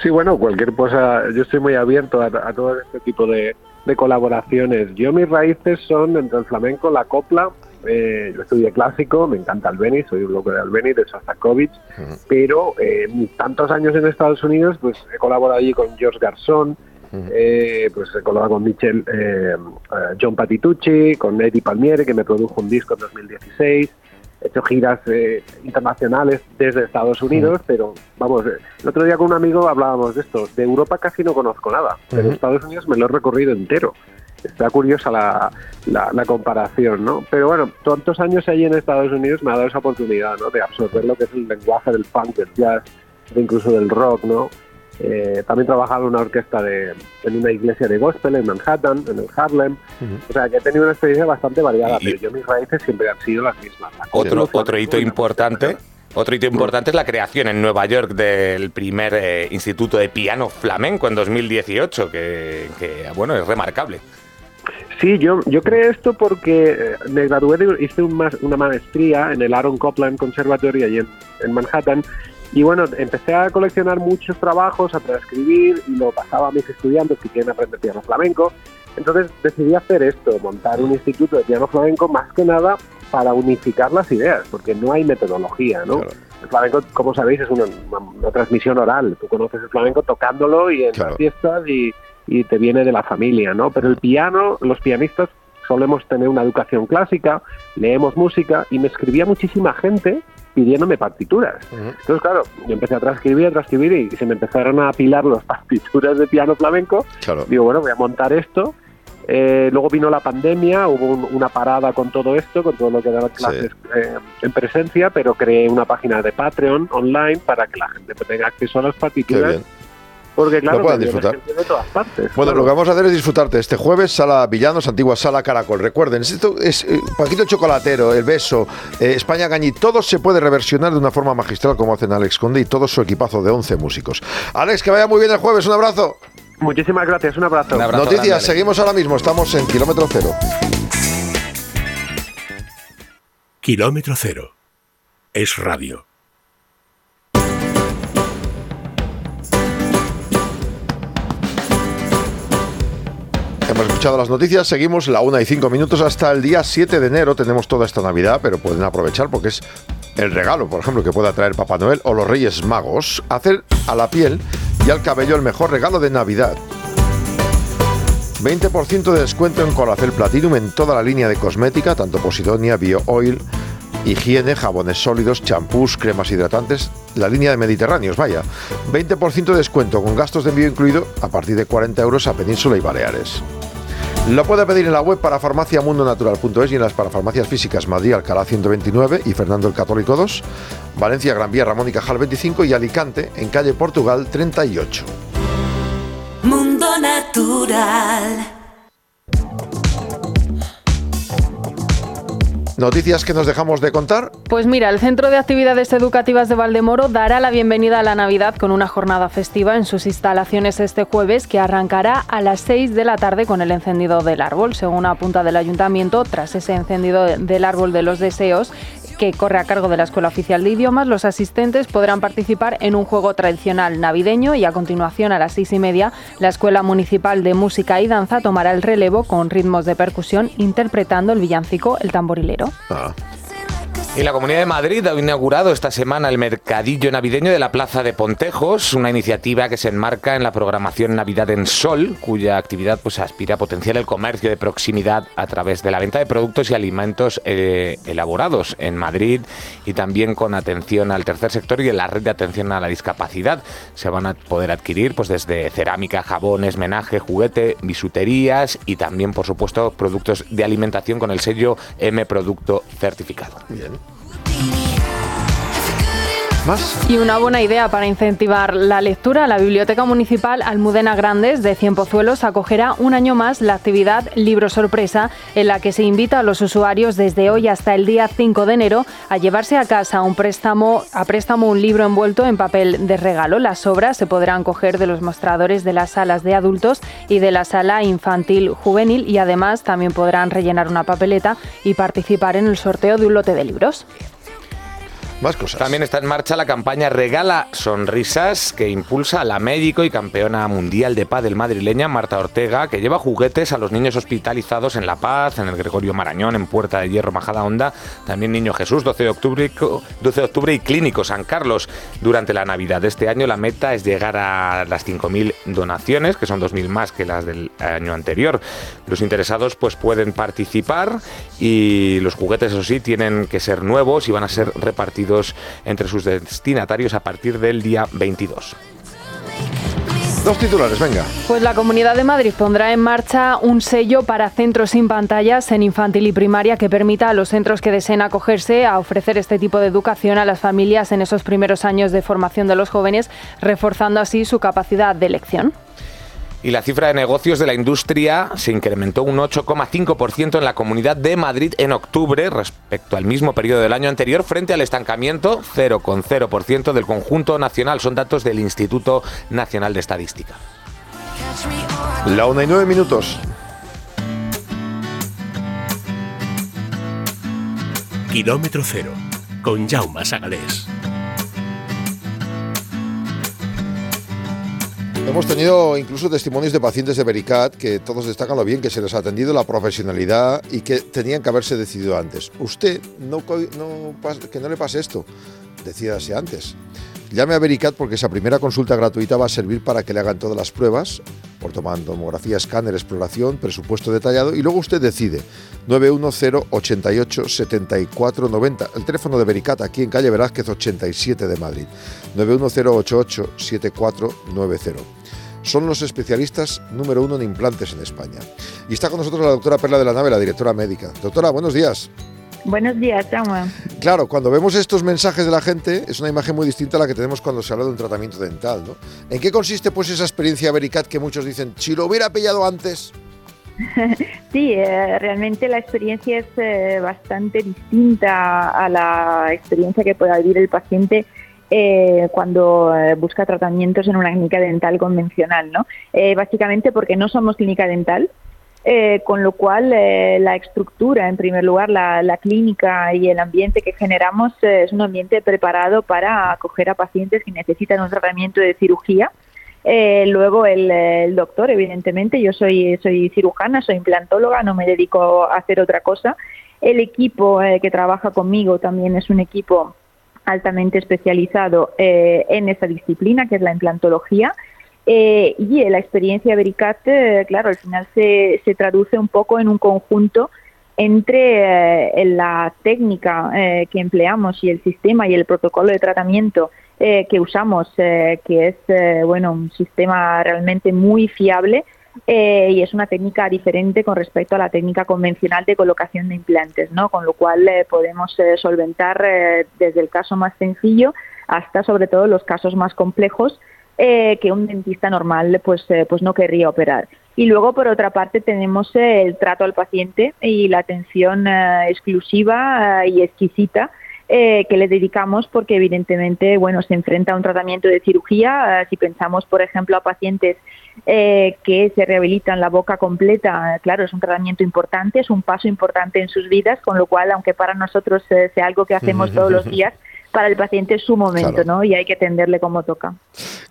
Sí, bueno, cualquier cosa, yo estoy muy abierto a, a todo este tipo de, de colaboraciones. Yo mis raíces son entre el flamenco, la copla, eh, yo estudié clásico, me encanta Albeni, soy un loco de Albeni, de Shostakovich, pero eh, tantos años en Estados Unidos, pues he colaborado allí con George Garzón, eh, pues he colaborado con Michel, eh, eh, John Patitucci, con Eddie Palmieri, que me produjo un disco en 2016, he hecho giras eh, internacionales desde Estados Unidos, pero vamos, el otro día con un amigo hablábamos de esto, de Europa casi no conozco nada, pero Ujú. Estados Unidos me lo he recorrido entero. Está curiosa la, la, la comparación, ¿no? Pero bueno, tantos años allí en Estados Unidos me ha dado esa oportunidad, ¿no? De absorber lo que es el lenguaje del funk, del jazz, de incluso del rock, ¿no? Eh, también he trabajado en una orquesta de, en una iglesia de gospel en Manhattan, en el Harlem. O sea, que he tenido una experiencia bastante variada, pero yo mis raíces siempre han sido las mismas. La Otro, otro hito importante. Otro hito importante es la creación en Nueva York del primer eh, instituto de piano flamenco en 2018, que, que, bueno, es remarcable. Sí, yo, yo creé esto porque eh, me gradué, de- hice un una maestría en el Aaron Copland Conservatory allí en, en Manhattan y bueno, empecé a coleccionar muchos trabajos, a transcribir y lo pasaba a mis estudiantes que quieren aprender piano flamenco. Entonces decidí hacer esto, montar un instituto de piano flamenco más que nada para unificar las ideas, porque no hay metodología, ¿no? El flamenco, como sabéis, es una, una- transmisión oral. Tú conoces el flamenco tocándolo y en las fiestas y, y te viene de la familia, ¿no? Pero el piano, los pianistas solemos tener una educación clásica, leemos música y me escribía muchísima gente pidiéndome partituras. Entonces, claro, yo empecé a transcribir, a transcribir y se me empezaron a apilar las [laughs] partituras de piano flamenco. Claro. Digo, bueno, voy a montar esto. Eh, luego vino la pandemia, hubo un- una parada con todo esto, con todo lo que daban clases eh, en presencia, pero creé una página de Patreon online para que la gente tenga acceso a las partituras. Porque, claro, Lo puedan disfrutar. de todas partes. Bueno, claro. lo que vamos a hacer es disfrutarte este jueves, Sala Villanos, antigua Sala Caracol. Recuerden, esto es eh, Paquito Chocolatero, El Beso, eh, España Gañi, todo se puede reversionar de una forma magistral como hacen Alex Conde y todo su equipazo de 11 músicos. Alex, que vaya muy bien el jueves, un abrazo. Muchísimas gracias, un abrazo. Noticias, seguimos ahora mismo, estamos en Kilómetro Cero. Kilómetro cero. Es radio. Hemos escuchado las noticias, seguimos la 1 y 5 minutos hasta el día 7 de enero. Tenemos toda esta Navidad, pero pueden aprovechar porque es el regalo, por ejemplo, que pueda traer Papá Noel o los Reyes Magos. Hacer a la piel y al cabello el mejor regalo de Navidad. 20% de descuento en Colacel Platinum en toda la línea de cosmética, tanto Posidonia, Bio Oil, higiene, jabones sólidos, champús, cremas hidratantes, la línea de Mediterráneos, vaya. 20% de descuento con gastos de envío incluido a partir de 40 euros a Península y Baleares. Lo puede pedir en la web para farmaciamundonatural.es y en las parafarmacias físicas Madrid Alcalá 129 y Fernando el Católico 2, Valencia Gran Vía Ramón y Cajal 25 y Alicante en calle Portugal 38. Mundo Natural. Noticias que nos dejamos de contar. Pues mira, el Centro de Actividades Educativas de Valdemoro dará la bienvenida a la Navidad con una jornada festiva en sus instalaciones este jueves que arrancará a las 6 de la tarde con el encendido del árbol. Según apunta del ayuntamiento, tras ese encendido del árbol de los deseos, que corre a cargo de la Escuela Oficial de Idiomas, los asistentes podrán participar en un juego tradicional navideño y a continuación a las seis y media la Escuela Municipal de Música y Danza tomará el relevo con ritmos de percusión interpretando el villancico El Tamborilero. Y la Comunidad de Madrid ha inaugurado esta semana el Mercadillo Navideño de la Plaza de Pontejos, una iniciativa que se enmarca en la programación Navidad en Sol, cuya actividad pues, aspira a potenciar el comercio de proximidad a través de la venta de productos y alimentos eh, elaborados en Madrid y también con atención al tercer sector y en la red de atención a la discapacidad. Se van a poder adquirir pues, desde cerámica, jabones, menaje, juguete, bisuterías y también, por supuesto, productos de alimentación con el sello M Producto Certificado. Y una buena idea para incentivar la lectura, la Biblioteca Municipal Almudena Grandes de Cienpozuelos acogerá un año más la actividad Libro Sorpresa, en la que se invita a los usuarios desde hoy hasta el día 5 de enero a llevarse a casa un préstamo, a préstamo un libro envuelto en papel de regalo. Las obras se podrán coger de los mostradores de las salas de adultos y de la sala infantil juvenil y además también podrán rellenar una papeleta y participar en el sorteo de un lote de libros. También está en marcha la campaña Regala Sonrisas que impulsa a la médico y campeona mundial de pádel madrileña Marta Ortega, que lleva juguetes a los niños hospitalizados en La Paz, en el Gregorio Marañón, en Puerta de Hierro, Majada Honda, también Niño Jesús, 12 de octubre, 12 de octubre y Clínico San Carlos. Durante la Navidad de este año la meta es llegar a las 5.000 donaciones, que son 2.000 más que las del año anterior. Los interesados pues pueden participar y los juguetes, eso sí, tienen que ser nuevos y van a ser repartidos entre sus destinatarios a partir del día 22. Dos titulares, venga. Pues la Comunidad de Madrid pondrá en marcha un sello para centros sin pantallas en infantil y primaria que permita a los centros que deseen acogerse a ofrecer este tipo de educación a las familias en esos primeros años de formación de los jóvenes, reforzando así su capacidad de elección y la cifra de negocios de la industria se incrementó un 8,5% en la Comunidad de Madrid en octubre respecto al mismo periodo del año anterior frente al estancamiento 0,0% del conjunto nacional. Son datos del Instituto Nacional de Estadística. La 1 y 9 minutos. Kilómetro cero con Jaume Sagalés. Hemos tenido incluso testimonios de pacientes de Vericat que todos destacan lo bien que se les ha atendido, la profesionalidad y que tenían que haberse decidido antes. Usted, no, que no le pase esto, decídase antes. Llame a Vericat porque esa primera consulta gratuita va a servir para que le hagan todas las pruebas, por tomar tomografía, escáner, exploración, presupuesto detallado y luego usted decide. 910 88 74 90. El teléfono de Vericat aquí en calle Velázquez 87 de Madrid. 910 88 74 90. Son los especialistas número uno en implantes en España. Y está con nosotros la doctora Perla de la Nave, la directora médica. Doctora, buenos días. Buenos días, Jaume. Claro, cuando vemos estos mensajes de la gente es una imagen muy distinta a la que tenemos cuando se habla de un tratamiento dental, ¿no? ¿En qué consiste pues esa experiencia Vericat que muchos dicen, si lo hubiera pillado antes? [laughs] Sí, eh, realmente la experiencia es eh, bastante distinta a la experiencia que pueda vivir el paciente eh, cuando busca tratamientos en una clínica dental convencional, ¿no? Básicamente porque no somos clínica dental, eh, con lo cual eh, la estructura, en primer lugar, la, clínica y el ambiente que generamos eh, es un ambiente preparado para acoger a pacientes que necesitan un tratamiento de cirugía. Eh, luego el, el doctor, evidentemente, yo soy, soy cirujana, soy implantóloga, no me dedico a hacer otra cosa. El equipo eh, que trabaja conmigo también es un equipo altamente especializado en esa disciplina, que es la implantología. Eh, y la experiencia Vericat, eh, claro, al final se, se traduce un poco en un conjunto entre eh, la técnica eh, que empleamos y el sistema y el protocolo de tratamiento que usamos, que es bueno un sistema realmente muy fiable y es una técnica diferente con respecto a la técnica convencional de colocación de implantes, ¿no? Con lo cual podemos solventar desde el caso más sencillo hasta sobre todo los casos más complejos eh, que un dentista normal pues, eh, pues no querría operar. Y luego, por otra parte, tenemos el trato al paciente y la atención eh, exclusiva eh, y exquisita eh, que le dedicamos porque evidentemente bueno se enfrenta a un tratamiento de cirugía eh, si pensamos por ejemplo a pacientes eh, que se rehabilitan la boca completa claro es un tratamiento importante es un paso importante en sus vidas con lo cual aunque para nosotros sea algo que hacemos todos los días para el paciente es su momento Claro. no y hay que atenderle como toca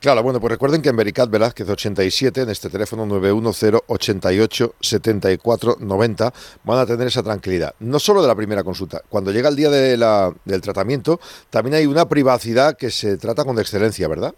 Claro, bueno, pues recuerden que en Vericat Velázquez 87, en este teléfono 910 88 74 90, van a tener esa tranquilidad. No solo de la primera consulta, cuando llega el día de la- del tratamiento, también hay una privacidad que se trata con excelencia, ¿verdad?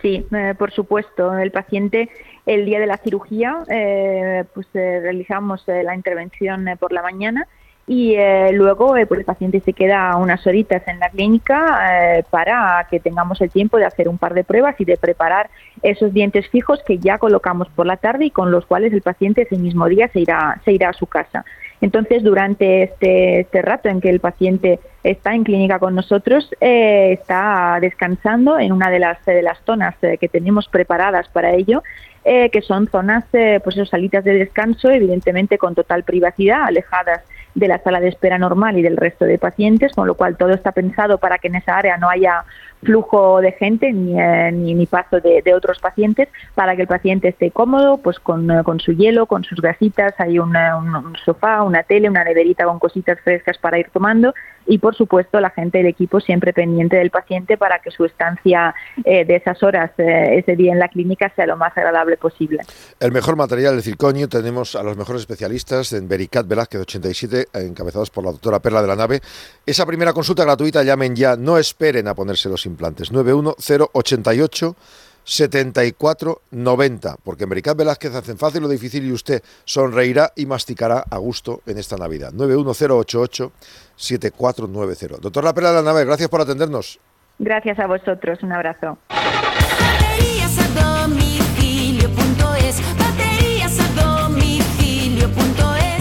Sí, eh, por supuesto. El paciente, el día de la cirugía, eh, pues eh, realizamos eh, la intervención por la mañana y eh, luego eh, pues el paciente se queda unas horitas en la clínica eh, para que tengamos el tiempo de hacer un par de pruebas y de preparar esos dientes fijos que ya colocamos por la tarde y con los cuales el paciente ese mismo día se irá, se irá a su casa. Entonces, durante este, este rato en que el paciente está en clínica con nosotros, eh, está descansando en una de las, de las zonas eh, que tenemos preparadas para ello, eh, que son zonas, eh, pues, salitas de descanso, evidentemente con total privacidad, alejadas de la sala de espera normal y del resto de pacientes, con lo cual todo está pensado para que en esa área no haya flujo de gente ni, eh, ni, ni paso de, de otros pacientes, para que el paciente esté cómodo, pues con, eh, con su hielo, con sus gasitas, hay una- un, un sofá, una tele, una neverita con cositas frescas para ir tomando y por supuesto la gente del equipo siempre pendiente del paciente para que su estancia eh, de esas horas eh, ese día en la clínica sea lo más agradable posible. El mejor material de circonio, tenemos a los mejores especialistas en Vericat Velázquez 87, encabezados por la doctora Perla de la Nave. Esa primera consulta gratuita, llamen ya, no esperen a ponerse los implantes. 91088 74 90, porque en Vericat Velázquez hacen fácil lo difícil y usted sonreirá y masticará a gusto en esta Navidad. 91088 7490. Doctora Perla de la Nave, gracias por atendernos. Gracias a vosotros, un abrazo.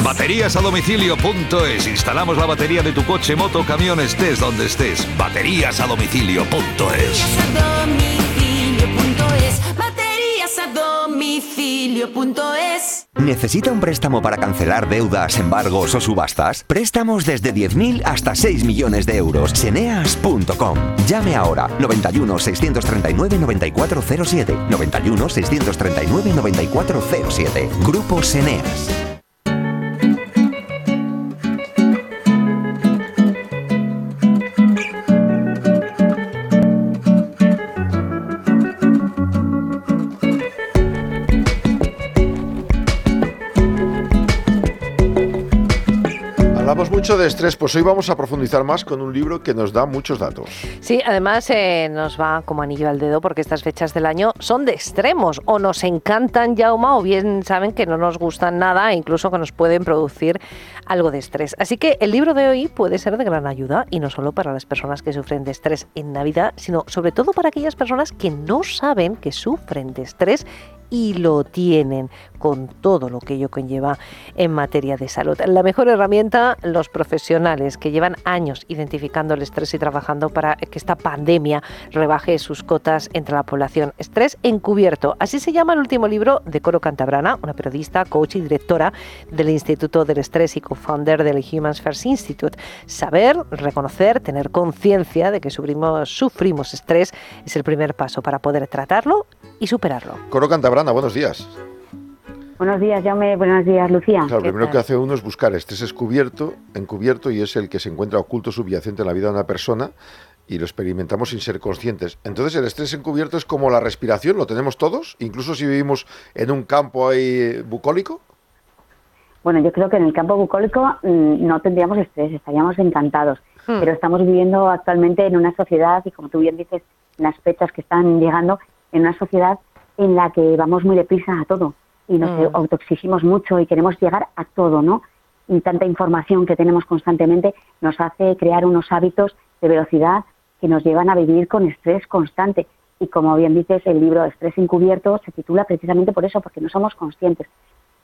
Baterías a domicilio.es. Instalamos la batería de tu coche, moto, camión, estés donde estés. Baterías a domicilio.es. A domicilio.es. Baterías a domicilio.es. ¿Necesita un préstamo para cancelar deudas, embargos o subastas? Préstamos desde 10.000 hasta 6 millones de euros. Seneas.com. Llame ahora 91 639 9407. 91 639 9407. Grupo Seneas. Hablamos mucho de estrés, pues hoy vamos a profundizar más con un libro que nos da muchos datos. Sí, además eh, nos va como anillo al dedo porque estas fechas del año son de extremos. O nos encantan, Jauma, o bien saben que no nos gustan nada e incluso que nos pueden producir algo de estrés. Así que el libro de hoy puede ser de gran ayuda y no solo para las personas que sufren de estrés en Navidad, sino sobre todo para aquellas personas que no saben que sufren de estrés y lo tienen con todo lo que ello conlleva en materia de salud. La mejor herramienta, los profesionales que llevan años identificando el estrés y trabajando para que esta pandemia rebaje sus cotas entre la población. Estrés encubierto, así se llama el último libro de Coro Cantabrana, una periodista, coach y directora del Instituto del Estrés y co-founder del Human First Institute. Saber, reconocer, tener conciencia de que sufrimos, sufrimos estrés es el primer paso para poder tratarlo y superarlo. Coro Cantabrana, buenos días. Buenos días, Jaume. Buenos días, Lucía. Claro, lo primero que hace uno es buscar estrés encubierto, encubierto y es el que se encuentra oculto subyacente en la vida de una persona y lo experimentamos sin ser conscientes. Entonces el estrés encubierto es como la respiración, lo tenemos todos, incluso si vivimos en un campo ahí bucólico. Bueno, yo creo que en el campo bucólico mm, no tendríamos estrés, estaríamos encantados. Hmm. Pero estamos viviendo actualmente en una sociedad, y como tú bien dices, las fechas que están llegando, en una sociedad en la que vamos muy deprisa a todo y nos Mm. autoexigimos mucho y queremos llegar a todo, ¿no? Y tanta información que tenemos constantemente nos hace crear unos hábitos de velocidad que nos llevan a vivir con estrés constante. Y como bien dices, el libro Estrés encubierto se titula precisamente por eso, porque no somos conscientes.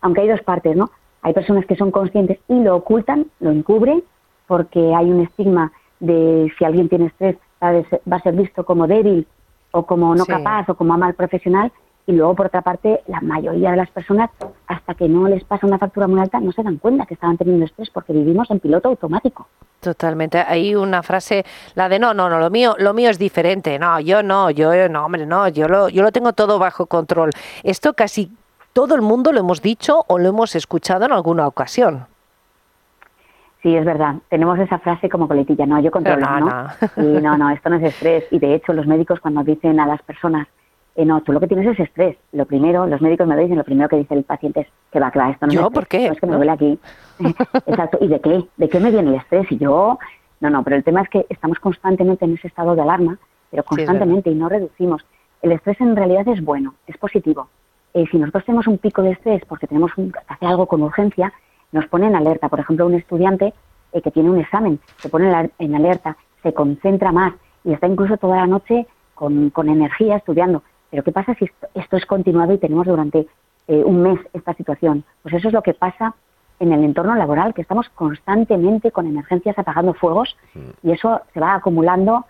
Aunque hay dos partes, ¿no? Hay personas que son conscientes y lo ocultan, lo encubren, porque hay un estigma de si alguien tiene estrés va a ser- va a ser visto como débil o como no Sí. capaz o como mal profesional. Y luego, por otra parte, la mayoría de las personas, hasta que no les pasa una factura muy alta, no se dan cuenta que estaban teniendo estrés porque vivimos en piloto automático. Totalmente. Hay una frase, la de no, no, no, lo mío, lo mío es diferente. No, yo no, yo no, hombre, no, yo lo, yo lo tengo todo bajo control. Esto casi todo el mundo lo hemos dicho o lo hemos escuchado en alguna ocasión. Sí, es verdad. Tenemos esa frase como coletilla, no, yo controlo, ¿no? no, Y no, no, esto no es estrés. Y de hecho, los médicos cuando dicen a las personas, eh, no, tú lo que tienes es estrés. Lo primero, los médicos me lo dicen, lo primero que dice el paciente es que va, claro, esto no ¿Yo? es estrés, ¿Por qué? no, es que me duele aquí. [laughs] Exacto. ¿Y de qué? ¿De qué me viene el estrés? Y yo, no, no, pero el tema es que estamos constantemente en ese estado de alarma, pero Sí, constantemente y no reducimos. El estrés en realidad es bueno, es positivo. Eh, si nosotros tenemos un pico de estrés porque tenemos un- que hacer algo con urgencia, nos pone en alerta. Por ejemplo, un estudiante eh, que tiene un examen se pone en alerta, se concentra más y está incluso toda la noche con, con energía estudiando. Pero ¿qué pasa si esto, esto es continuado y tenemos durante eh, un mes esta situación? Pues eso es lo que pasa en el entorno laboral, que estamos constantemente con emergencias apagando fuegos y eso se va acumulando,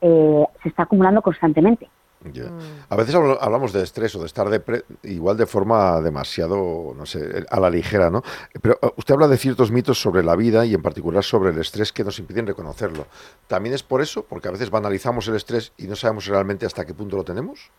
eh, se está acumulando constantemente. Ya. A veces hablamos de estrés o de estar depre- igual de forma demasiado, no sé, a la ligera, ¿no? Pero eh, usted habla de ciertos mitos sobre la vida y en particular sobre el estrés que nos impiden reconocerlo. ¿También es por eso? Porque a veces banalizamos el estrés y no sabemos realmente hasta qué punto lo tenemos.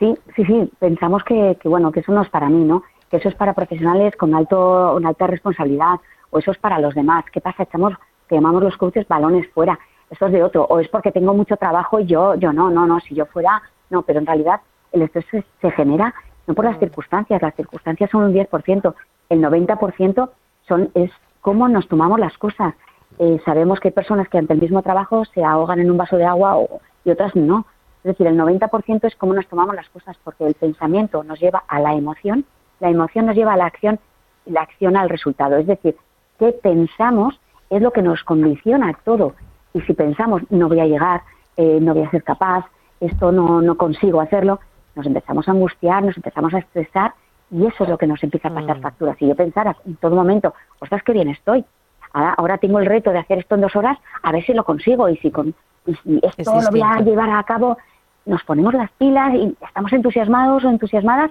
Sí, sí, sí, pensamos que, que, bueno, que eso no es para mí, ¿no? Que eso es para profesionales con alto, una alta responsabilidad, o eso es para los demás. ¿Qué pasa? Echamos, que llamamos los coaches balones fuera. Esto es de otro, o es porque tengo mucho trabajo y yo, yo no, no, no, si yo fuera, no, pero en realidad el estrés se, se genera no por las circunstancias, las circunstancias son un 10%, el 90% son, es cómo nos tomamos las cosas. Eh, sabemos que hay personas que ante el mismo trabajo se ahogan en un vaso de agua o- y otras no. Es decir, el 90% es cómo nos tomamos las cosas, porque el pensamiento nos lleva a la emoción, la emoción nos lleva a la acción y la acción al resultado. Es decir, qué pensamos es lo que nos condiciona todo. Y si pensamos, no voy a llegar, eh, no voy a ser capaz, esto no, no consigo hacerlo, nos empezamos a angustiar, nos empezamos a estresar y eso es lo que nos empieza a pasar facturas. Si yo pensara en todo momento, ostras, qué bien estoy, ahora, ahora tengo el reto de hacer esto en dos horas, a ver si lo consigo y si, con, y si esto lo voy a llevar a cabo, nos ponemos las pilas y estamos entusiasmados o entusiasmadas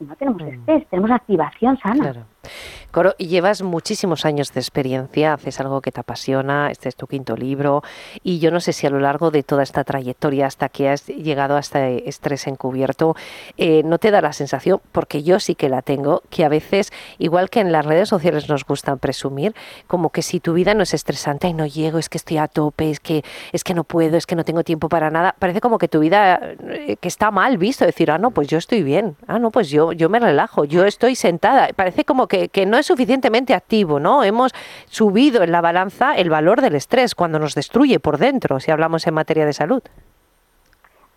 y no tenemos estrés, tenemos activación sana. Coro, y llevas muchísimos años de experiencia, haces algo que te apasiona, este es tu quinto libro, y yo no sé si a lo largo de toda esta trayectoria hasta que has llegado a este estrés encubierto, eh, no te da la sensación, porque yo sí que la tengo, que a veces, igual que en las redes sociales nos gustan presumir, como que si tu vida no es estresante, y no llego, es que estoy a tope, es que, es que no puedo, es que no tengo tiempo para nada, parece como que tu vida, eh, que está mal visto, decir, ah, no, pues yo estoy bien, ah, no, pues yo, yo me relajo, yo estoy sentada, parece como que, que no es suficientemente activo, ¿no? Hemos subido en la balanza el valor del estrés cuando nos destruye por dentro, si hablamos en materia de salud.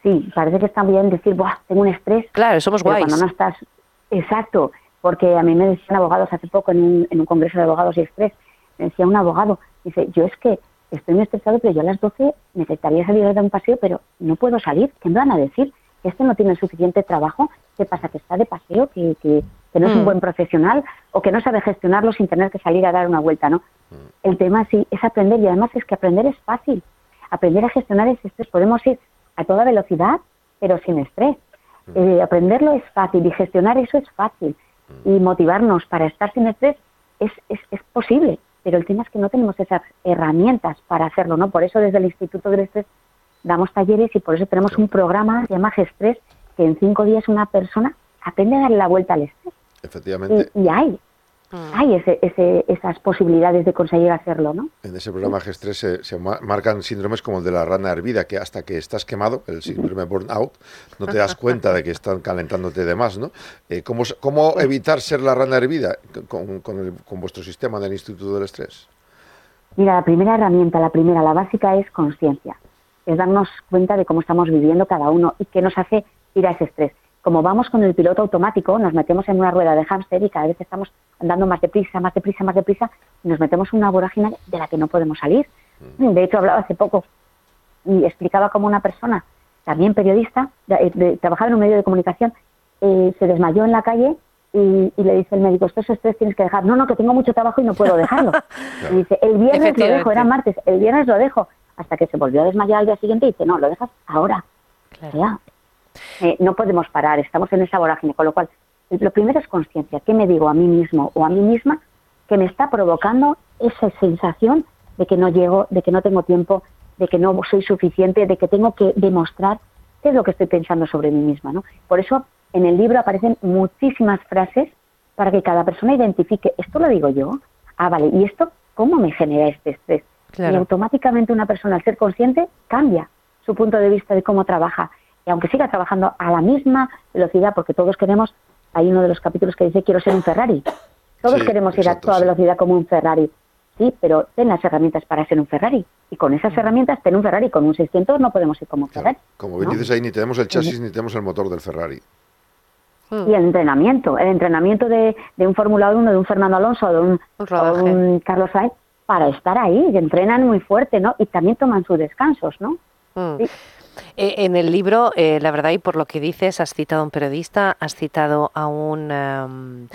Sí, parece que está bien decir, Buah, tengo un estrés. Claro, somos guays. Cuando no estás. Exacto, porque a mí me decían abogados hace poco en un, en un congreso de abogados y estrés, me decía un abogado, dice, yo es que estoy muy estresado, pero yo a las 12 necesitaría salir a dar un paseo, pero no puedo salir. ¿Qué me van a decir? ¿Que este no tiene suficiente trabajo? ¿Qué pasa? ¿Que está de paseo? ¿Que, que, que no es un Mm. buen profesional? ¿O que no sabe gestionarlo sin tener que salir a dar una vuelta? ¿no? El tema sí es aprender y además es que aprender es fácil. Aprender a gestionar ese estrés. Podemos ir a toda velocidad, pero sin estrés. Eh, aprenderlo es fácil y gestionar eso es fácil. Y motivarnos para estar sin estrés es, es, es posible, pero el tema es que no tenemos esas herramientas para hacerlo, ¿no? Por eso desde el Instituto del Estrés damos talleres y por eso tenemos un programa que se llama Gestrés, que en cinco días una persona aprende a darle la vuelta al estrés. Efectivamente, Y, y hay, hay ese, ese, esas posibilidades de conseguir hacerlo, ¿no? en ese programa G3 se, se ma- marcan síndromes como el de la rana hervida, que hasta que estás quemado, el síndrome burnout, no te das cuenta de que están calentándote de más, ¿no? Eh, ¿cómo, ¿Cómo evitar ser la rana hervida con, con el- con vuestro sistema del Instituto del Estrés? Mira, la primera herramienta, la primera, la básica es conciencia. Es darnos cuenta de cómo estamos viviendo cada uno y qué nos hace ir a ese estrés. Como vamos con el piloto automático, nos metemos en una rueda de hámster y cada vez estamos andando más deprisa, más deprisa, más deprisa y nos metemos en una vorágine de la que no podemos salir. De hecho, hablaba hace poco y explicaba cómo una persona, también periodista, de- de- trabajaba en un medio de comunicación, eh, se desmayó en la calle y, y le dice el médico, esto es estrés, tienes que dejar. No, no, que tengo mucho trabajo y no puedo dejarlo. [laughs] Y dice, el viernes lo dejo, era martes, el viernes lo dejo. Hasta que se volvió a desmayar al día siguiente y dice, no, lo dejas ahora. Ya. Eh, no podemos parar, estamos en esa vorágine. Con lo cual, lo primero es conciencia. ¿Qué me digo a mí mismo o a mí misma que me está provocando esa sensación de que no llego, de que no tengo tiempo, de que no soy suficiente, de que tengo que demostrar qué es lo que estoy pensando sobre mí misma? ¿no? Por eso, en el libro aparecen muchísimas frases para que cada persona identifique, ¿esto lo digo yo? Ah, vale, ¿y esto cómo me genera este estrés? Claro. Y automáticamente una persona, al ser consciente, cambia su punto de vista de cómo trabaja. Y aunque siga trabajando a la misma velocidad, porque todos queremos, hay uno de los capítulos que dice, quiero ser un Ferrari. Todos Sí, queremos ir a toda sí. velocidad como un Ferrari. Sí, pero ten las herramientas para ser un Ferrari. Y con esas herramientas, ten un Ferrari. Con un 600 no podemos ir como un Ferrari. Como bien ¿no? dices ahí, ni tenemos el chasis ni tenemos el motor del Ferrari. Y el entrenamiento, el entrenamiento de, de un Fórmula 1, de un Fernando Alonso, de un, o un Carlos Sainz, para estar ahí, y entrenan muy fuerte, ¿no? Y también toman sus descansos, ¿no? Mm. Eh, En el libro, eh, la verdad, y por lo que dices, has citado a un periodista, has citado a un, em,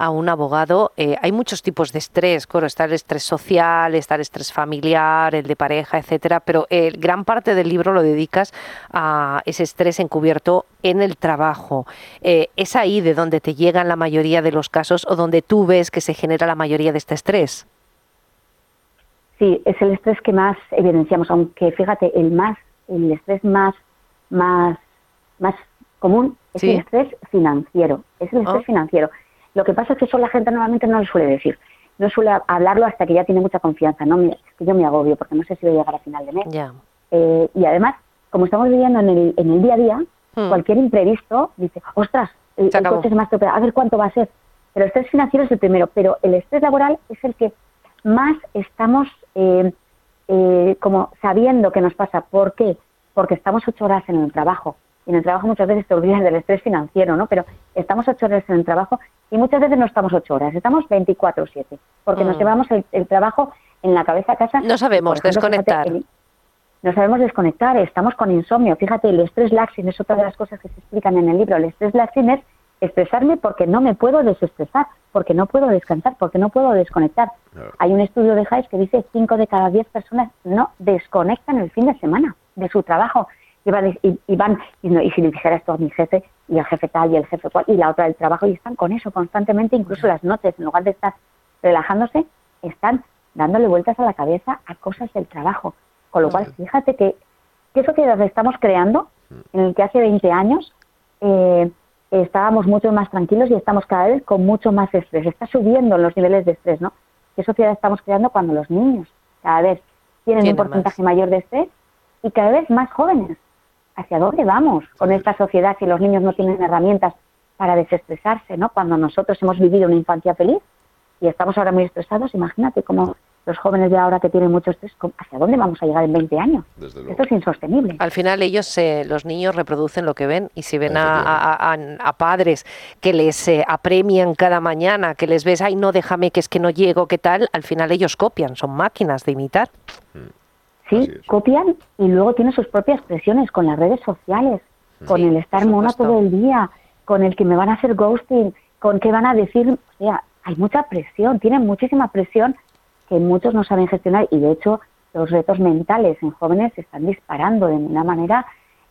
a un abogado. Eh, hay muchos tipos de estrés, claro, está el estrés social, está el estrés familiar, el de pareja, etcétera, pero eh, gran parte del libro lo dedicas a ese estrés encubierto en el trabajo. Eh, ¿Es ahí de donde te llegan la mayoría de los casos o donde tú ves que se genera la mayoría de este estrés? Sí, es el estrés que más evidenciamos, aunque fíjate, el más, el estrés más, más, más común es Sí. el estrés financiero, es el estrés Ah. financiero. Lo que pasa es que eso la gente normalmente no lo suele decir, no suele hablarlo hasta que ya tiene mucha confianza, no, es que yo me agobio porque no sé si voy a llegar a final de mes. Eh, y además, como estamos viviendo en el, en el día a día, Hmm. cualquier imprevisto dice, ostras, el, el coche se me ha estropeado, a ver cuánto va a ser. Pero el estrés financiero es el primero, pero el estrés laboral es el que más estamos eh, eh, como sabiendo que nos pasa. ¿Por qué? Porque estamos ocho horas en el trabajo. Y en el trabajo muchas veces te olvidas del estrés financiero, ¿no? Pero estamos ocho horas en el trabajo y muchas veces no estamos ocho horas, estamos 24-7. Porque nos Mm. llevamos el, el trabajo en la cabeza a casa. No sabemos fíjate, desconectar. el- no sabemos desconectar, estamos con insomnio. Fíjate, el estrés laxing es otra de las cosas que se explican en el libro. El estrés laxing es estresarme porque no me puedo desestresar, porque no puedo descansar, porque no puedo desconectar. Hay un estudio de Hayes que dice 5 de cada 10 personas no desconectan el fin de semana de su trabajo. Y van, y, y van, y, no- y si le dijera esto a mi jefe, y el jefe tal, y el jefe cual, y la otra del trabajo, y están con eso constantemente, incluso las noches, en lugar de estar relajándose, están dándole vueltas a la cabeza a cosas del trabajo. Con lo cual, fíjate que qué sociedad estamos creando en el que hace 20 años eh, estábamos mucho más tranquilos y estamos cada vez con mucho más estrés. Está subiendo los niveles de estrés, ¿no? ¿Qué sociedad estamos creando cuando los niños cada vez tienen Tienen un porcentaje mayor de estrés y cada vez más jóvenes? ¿Hacia dónde vamos con esta sociedad si los niños no tienen herramientas para desestresarse, ¿no? Cuando nosotros hemos vivido una infancia feliz y estamos ahora muy estresados, imagínate cómo los jóvenes de ahora que tienen mucho estrés, ¿cómo- ¿hacia dónde vamos a llegar en 20 años? Esto es insostenible. Al final ellos, eh, los niños reproducen lo que ven y si ven a, a- a- a padres que les eh, apremian cada mañana, que les ves, ay no, déjame que es que no llego, ¿qué tal? Al final ellos copian, son máquinas de imitar. Sí, copian y luego tienen sus propias presiones con las redes sociales, con el estar mona todo el día, con el que me van a hacer ghosting, con que van a decir, o sea, hay mucha presión, tienen muchísima presión que muchos no saben gestionar y de hecho los retos mentales en jóvenes se están disparando de una manera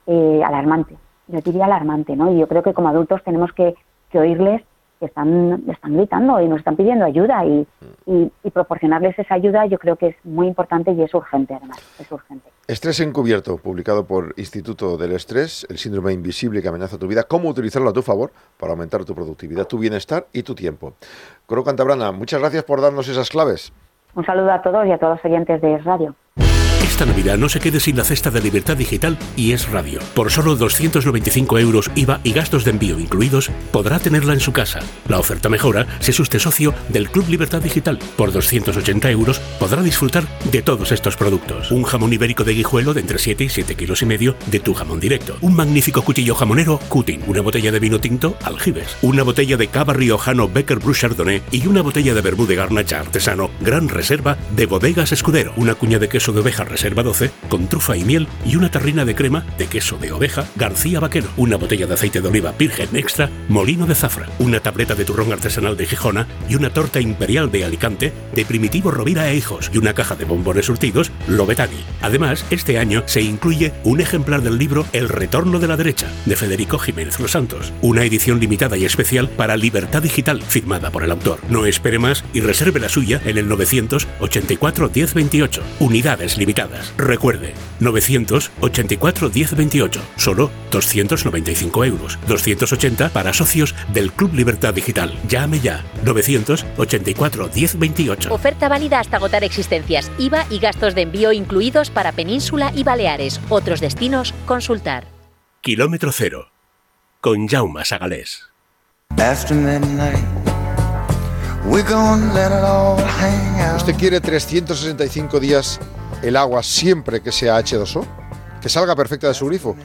eh, alarmante, yo diría alarmante, ¿no? Y yo creo que como adultos tenemos que, que oírles que están, están gritando y nos están pidiendo ayuda y, y, y proporcionarles esa ayuda yo creo que es muy importante y es urgente además, es urgente. Estrés encubierto, publicado por Instituto del Estrés, el síndrome invisible que amenaza tu vida, cómo utilizarlo a tu favor para aumentar tu productividad, tu bienestar y tu tiempo. Coro Cantabrana, muchas gracias por darnos esas claves. Un saludo a todos y a todos los oyentes de Radio. Esta Navidad no se quede sin la cesta de Libertad Digital y es radio. Por solo 295 euros IVA y gastos de envío incluidos, podrá tenerla en su casa. La oferta mejora si es usted socio del Club Libertad Digital. Por 280 euros podrá disfrutar de todos estos productos. Un jamón ibérico de guijuelo de entre 7 y 7 kilos y medio de tu jamón directo. Un magnífico cuchillo jamonero Cutin. Una botella de vino tinto Aljibes. Una botella de cava riojano Becker Bruce Chardonnay y una botella de vermú de garnacha artesano Gran Reserva de Bodegas Escudero. Una cuña de queso de oveja Reserva 12 con trufa y miel y una tarrina de crema de queso de oveja García Vaquero. Una botella de aceite de oliva virgen extra Molino de Zafra. Una tableta de turrón artesanal de Gijona y una torta imperial de Alicante de Primitivo Rovira e Hijos y una caja de bombones surtidos Lobetani. Además, este año se incluye un ejemplar del libro El Retorno de la Derecha de Federico Jiménez Los Santos. Una edición limitada y especial para Libertad Digital firmada por el autor. No espere más y reserve la suya en el 984 1028. Unidades limitadas. Recuerde, 984 1028. Solo 295 euros. 280 para socios del Club Libertad Digital. Llame ya. 984 1028. Oferta válida hasta agotar existencias, IVA y gastos de envío incluidos para Península y Baleares. Otros destinos, consultar. Kilómetro cero. Con Jaume Sagalés. After midnight, we're gonna let it all hang out. ¿Usted quiere 365 días el agua siempre que sea H2O? ¿Que salga perfecta de su grifo?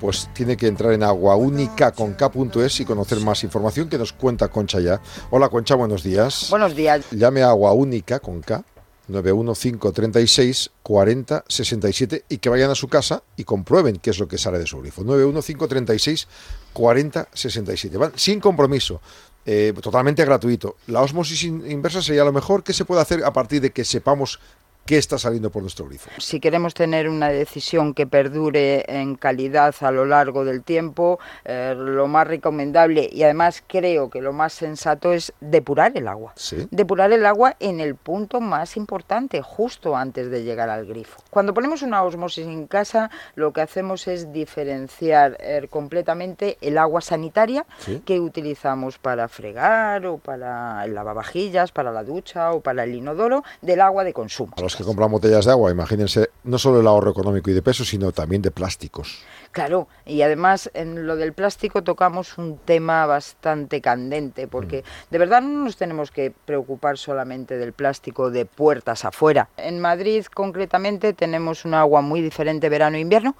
Pues tiene que entrar en aguaunica.es y conocer más información que nos cuenta Concha ya. Hola Concha, buenos días. Buenos días. Llame a Agua Única con K 91536 40 67 y que vayan a su casa y comprueben qué es lo que sale de su grifo. 91536 40 67. Van sin compromiso. eh, totalmente gratuito. La osmosis in- inversa sería lo mejor que se puede hacer a partir de que sepamos qué está saliendo por nuestro grifo. Si queremos tener una decisión que perdure en calidad a lo largo del tiempo, eh, lo más recomendable y además creo que lo más sensato es depurar el agua. Sí. Depurar el agua en el punto más importante, justo antes de llegar al grifo. Cuando ponemos una osmosis en casa, lo que hacemos es diferenciar eh, completamente el agua sanitaria Sí. que utilizamos para fregar o para el lavavajillas, para la ducha o para el inodoro, del agua de consumo. Los que compran botellas de agua, imagínense no solo el ahorro económico y de peso, sino también de plásticos. Claro, y además en lo del plástico tocamos un tema bastante candente, porque de verdad no nos tenemos que preocupar solamente del plástico de puertas afuera. En Madrid concretamente tenemos un agua muy diferente verano e invierno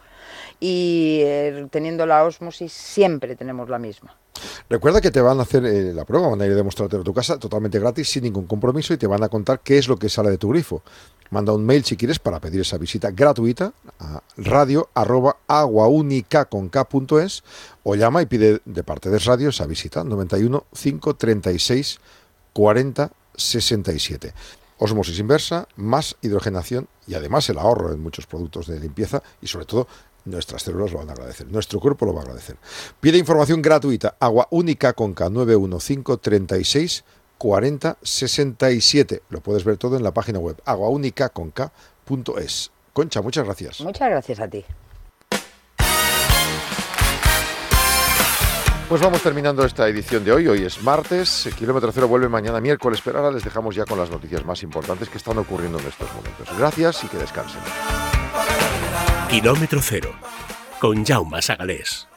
y eh, teniendo la osmosis siempre tenemos la misma. Recuerda que te van a hacer eh, la prueba, van a ir a demostrártelo a tu casa totalmente gratis, sin ningún compromiso, y te van a contar qué es lo que sale de tu grifo. Manda un mail si quieres para pedir esa visita gratuita a radio arroba con es, o llama y pide de parte de radio esa visita 91 536 40 67. Osmosis inversa, más hidrogenación y además el ahorro en muchos productos de limpieza y sobre todo nuestras células lo van a agradecer, nuestro cuerpo lo va a agradecer. Pide información gratuita, agua única con K 915 36 40 67. Lo puedes ver todo en la página web aguaunicaconk.es. Concha, muchas gracias. Muchas gracias a ti. Pues vamos terminando esta edición de hoy. Hoy es martes, el kilómetro cero vuelve mañana miércoles, pero ahora les dejamos ya con las noticias más importantes que están ocurriendo en estos momentos. Gracias y que descansen. Kilómetro cero. Con Jaume Sagalés.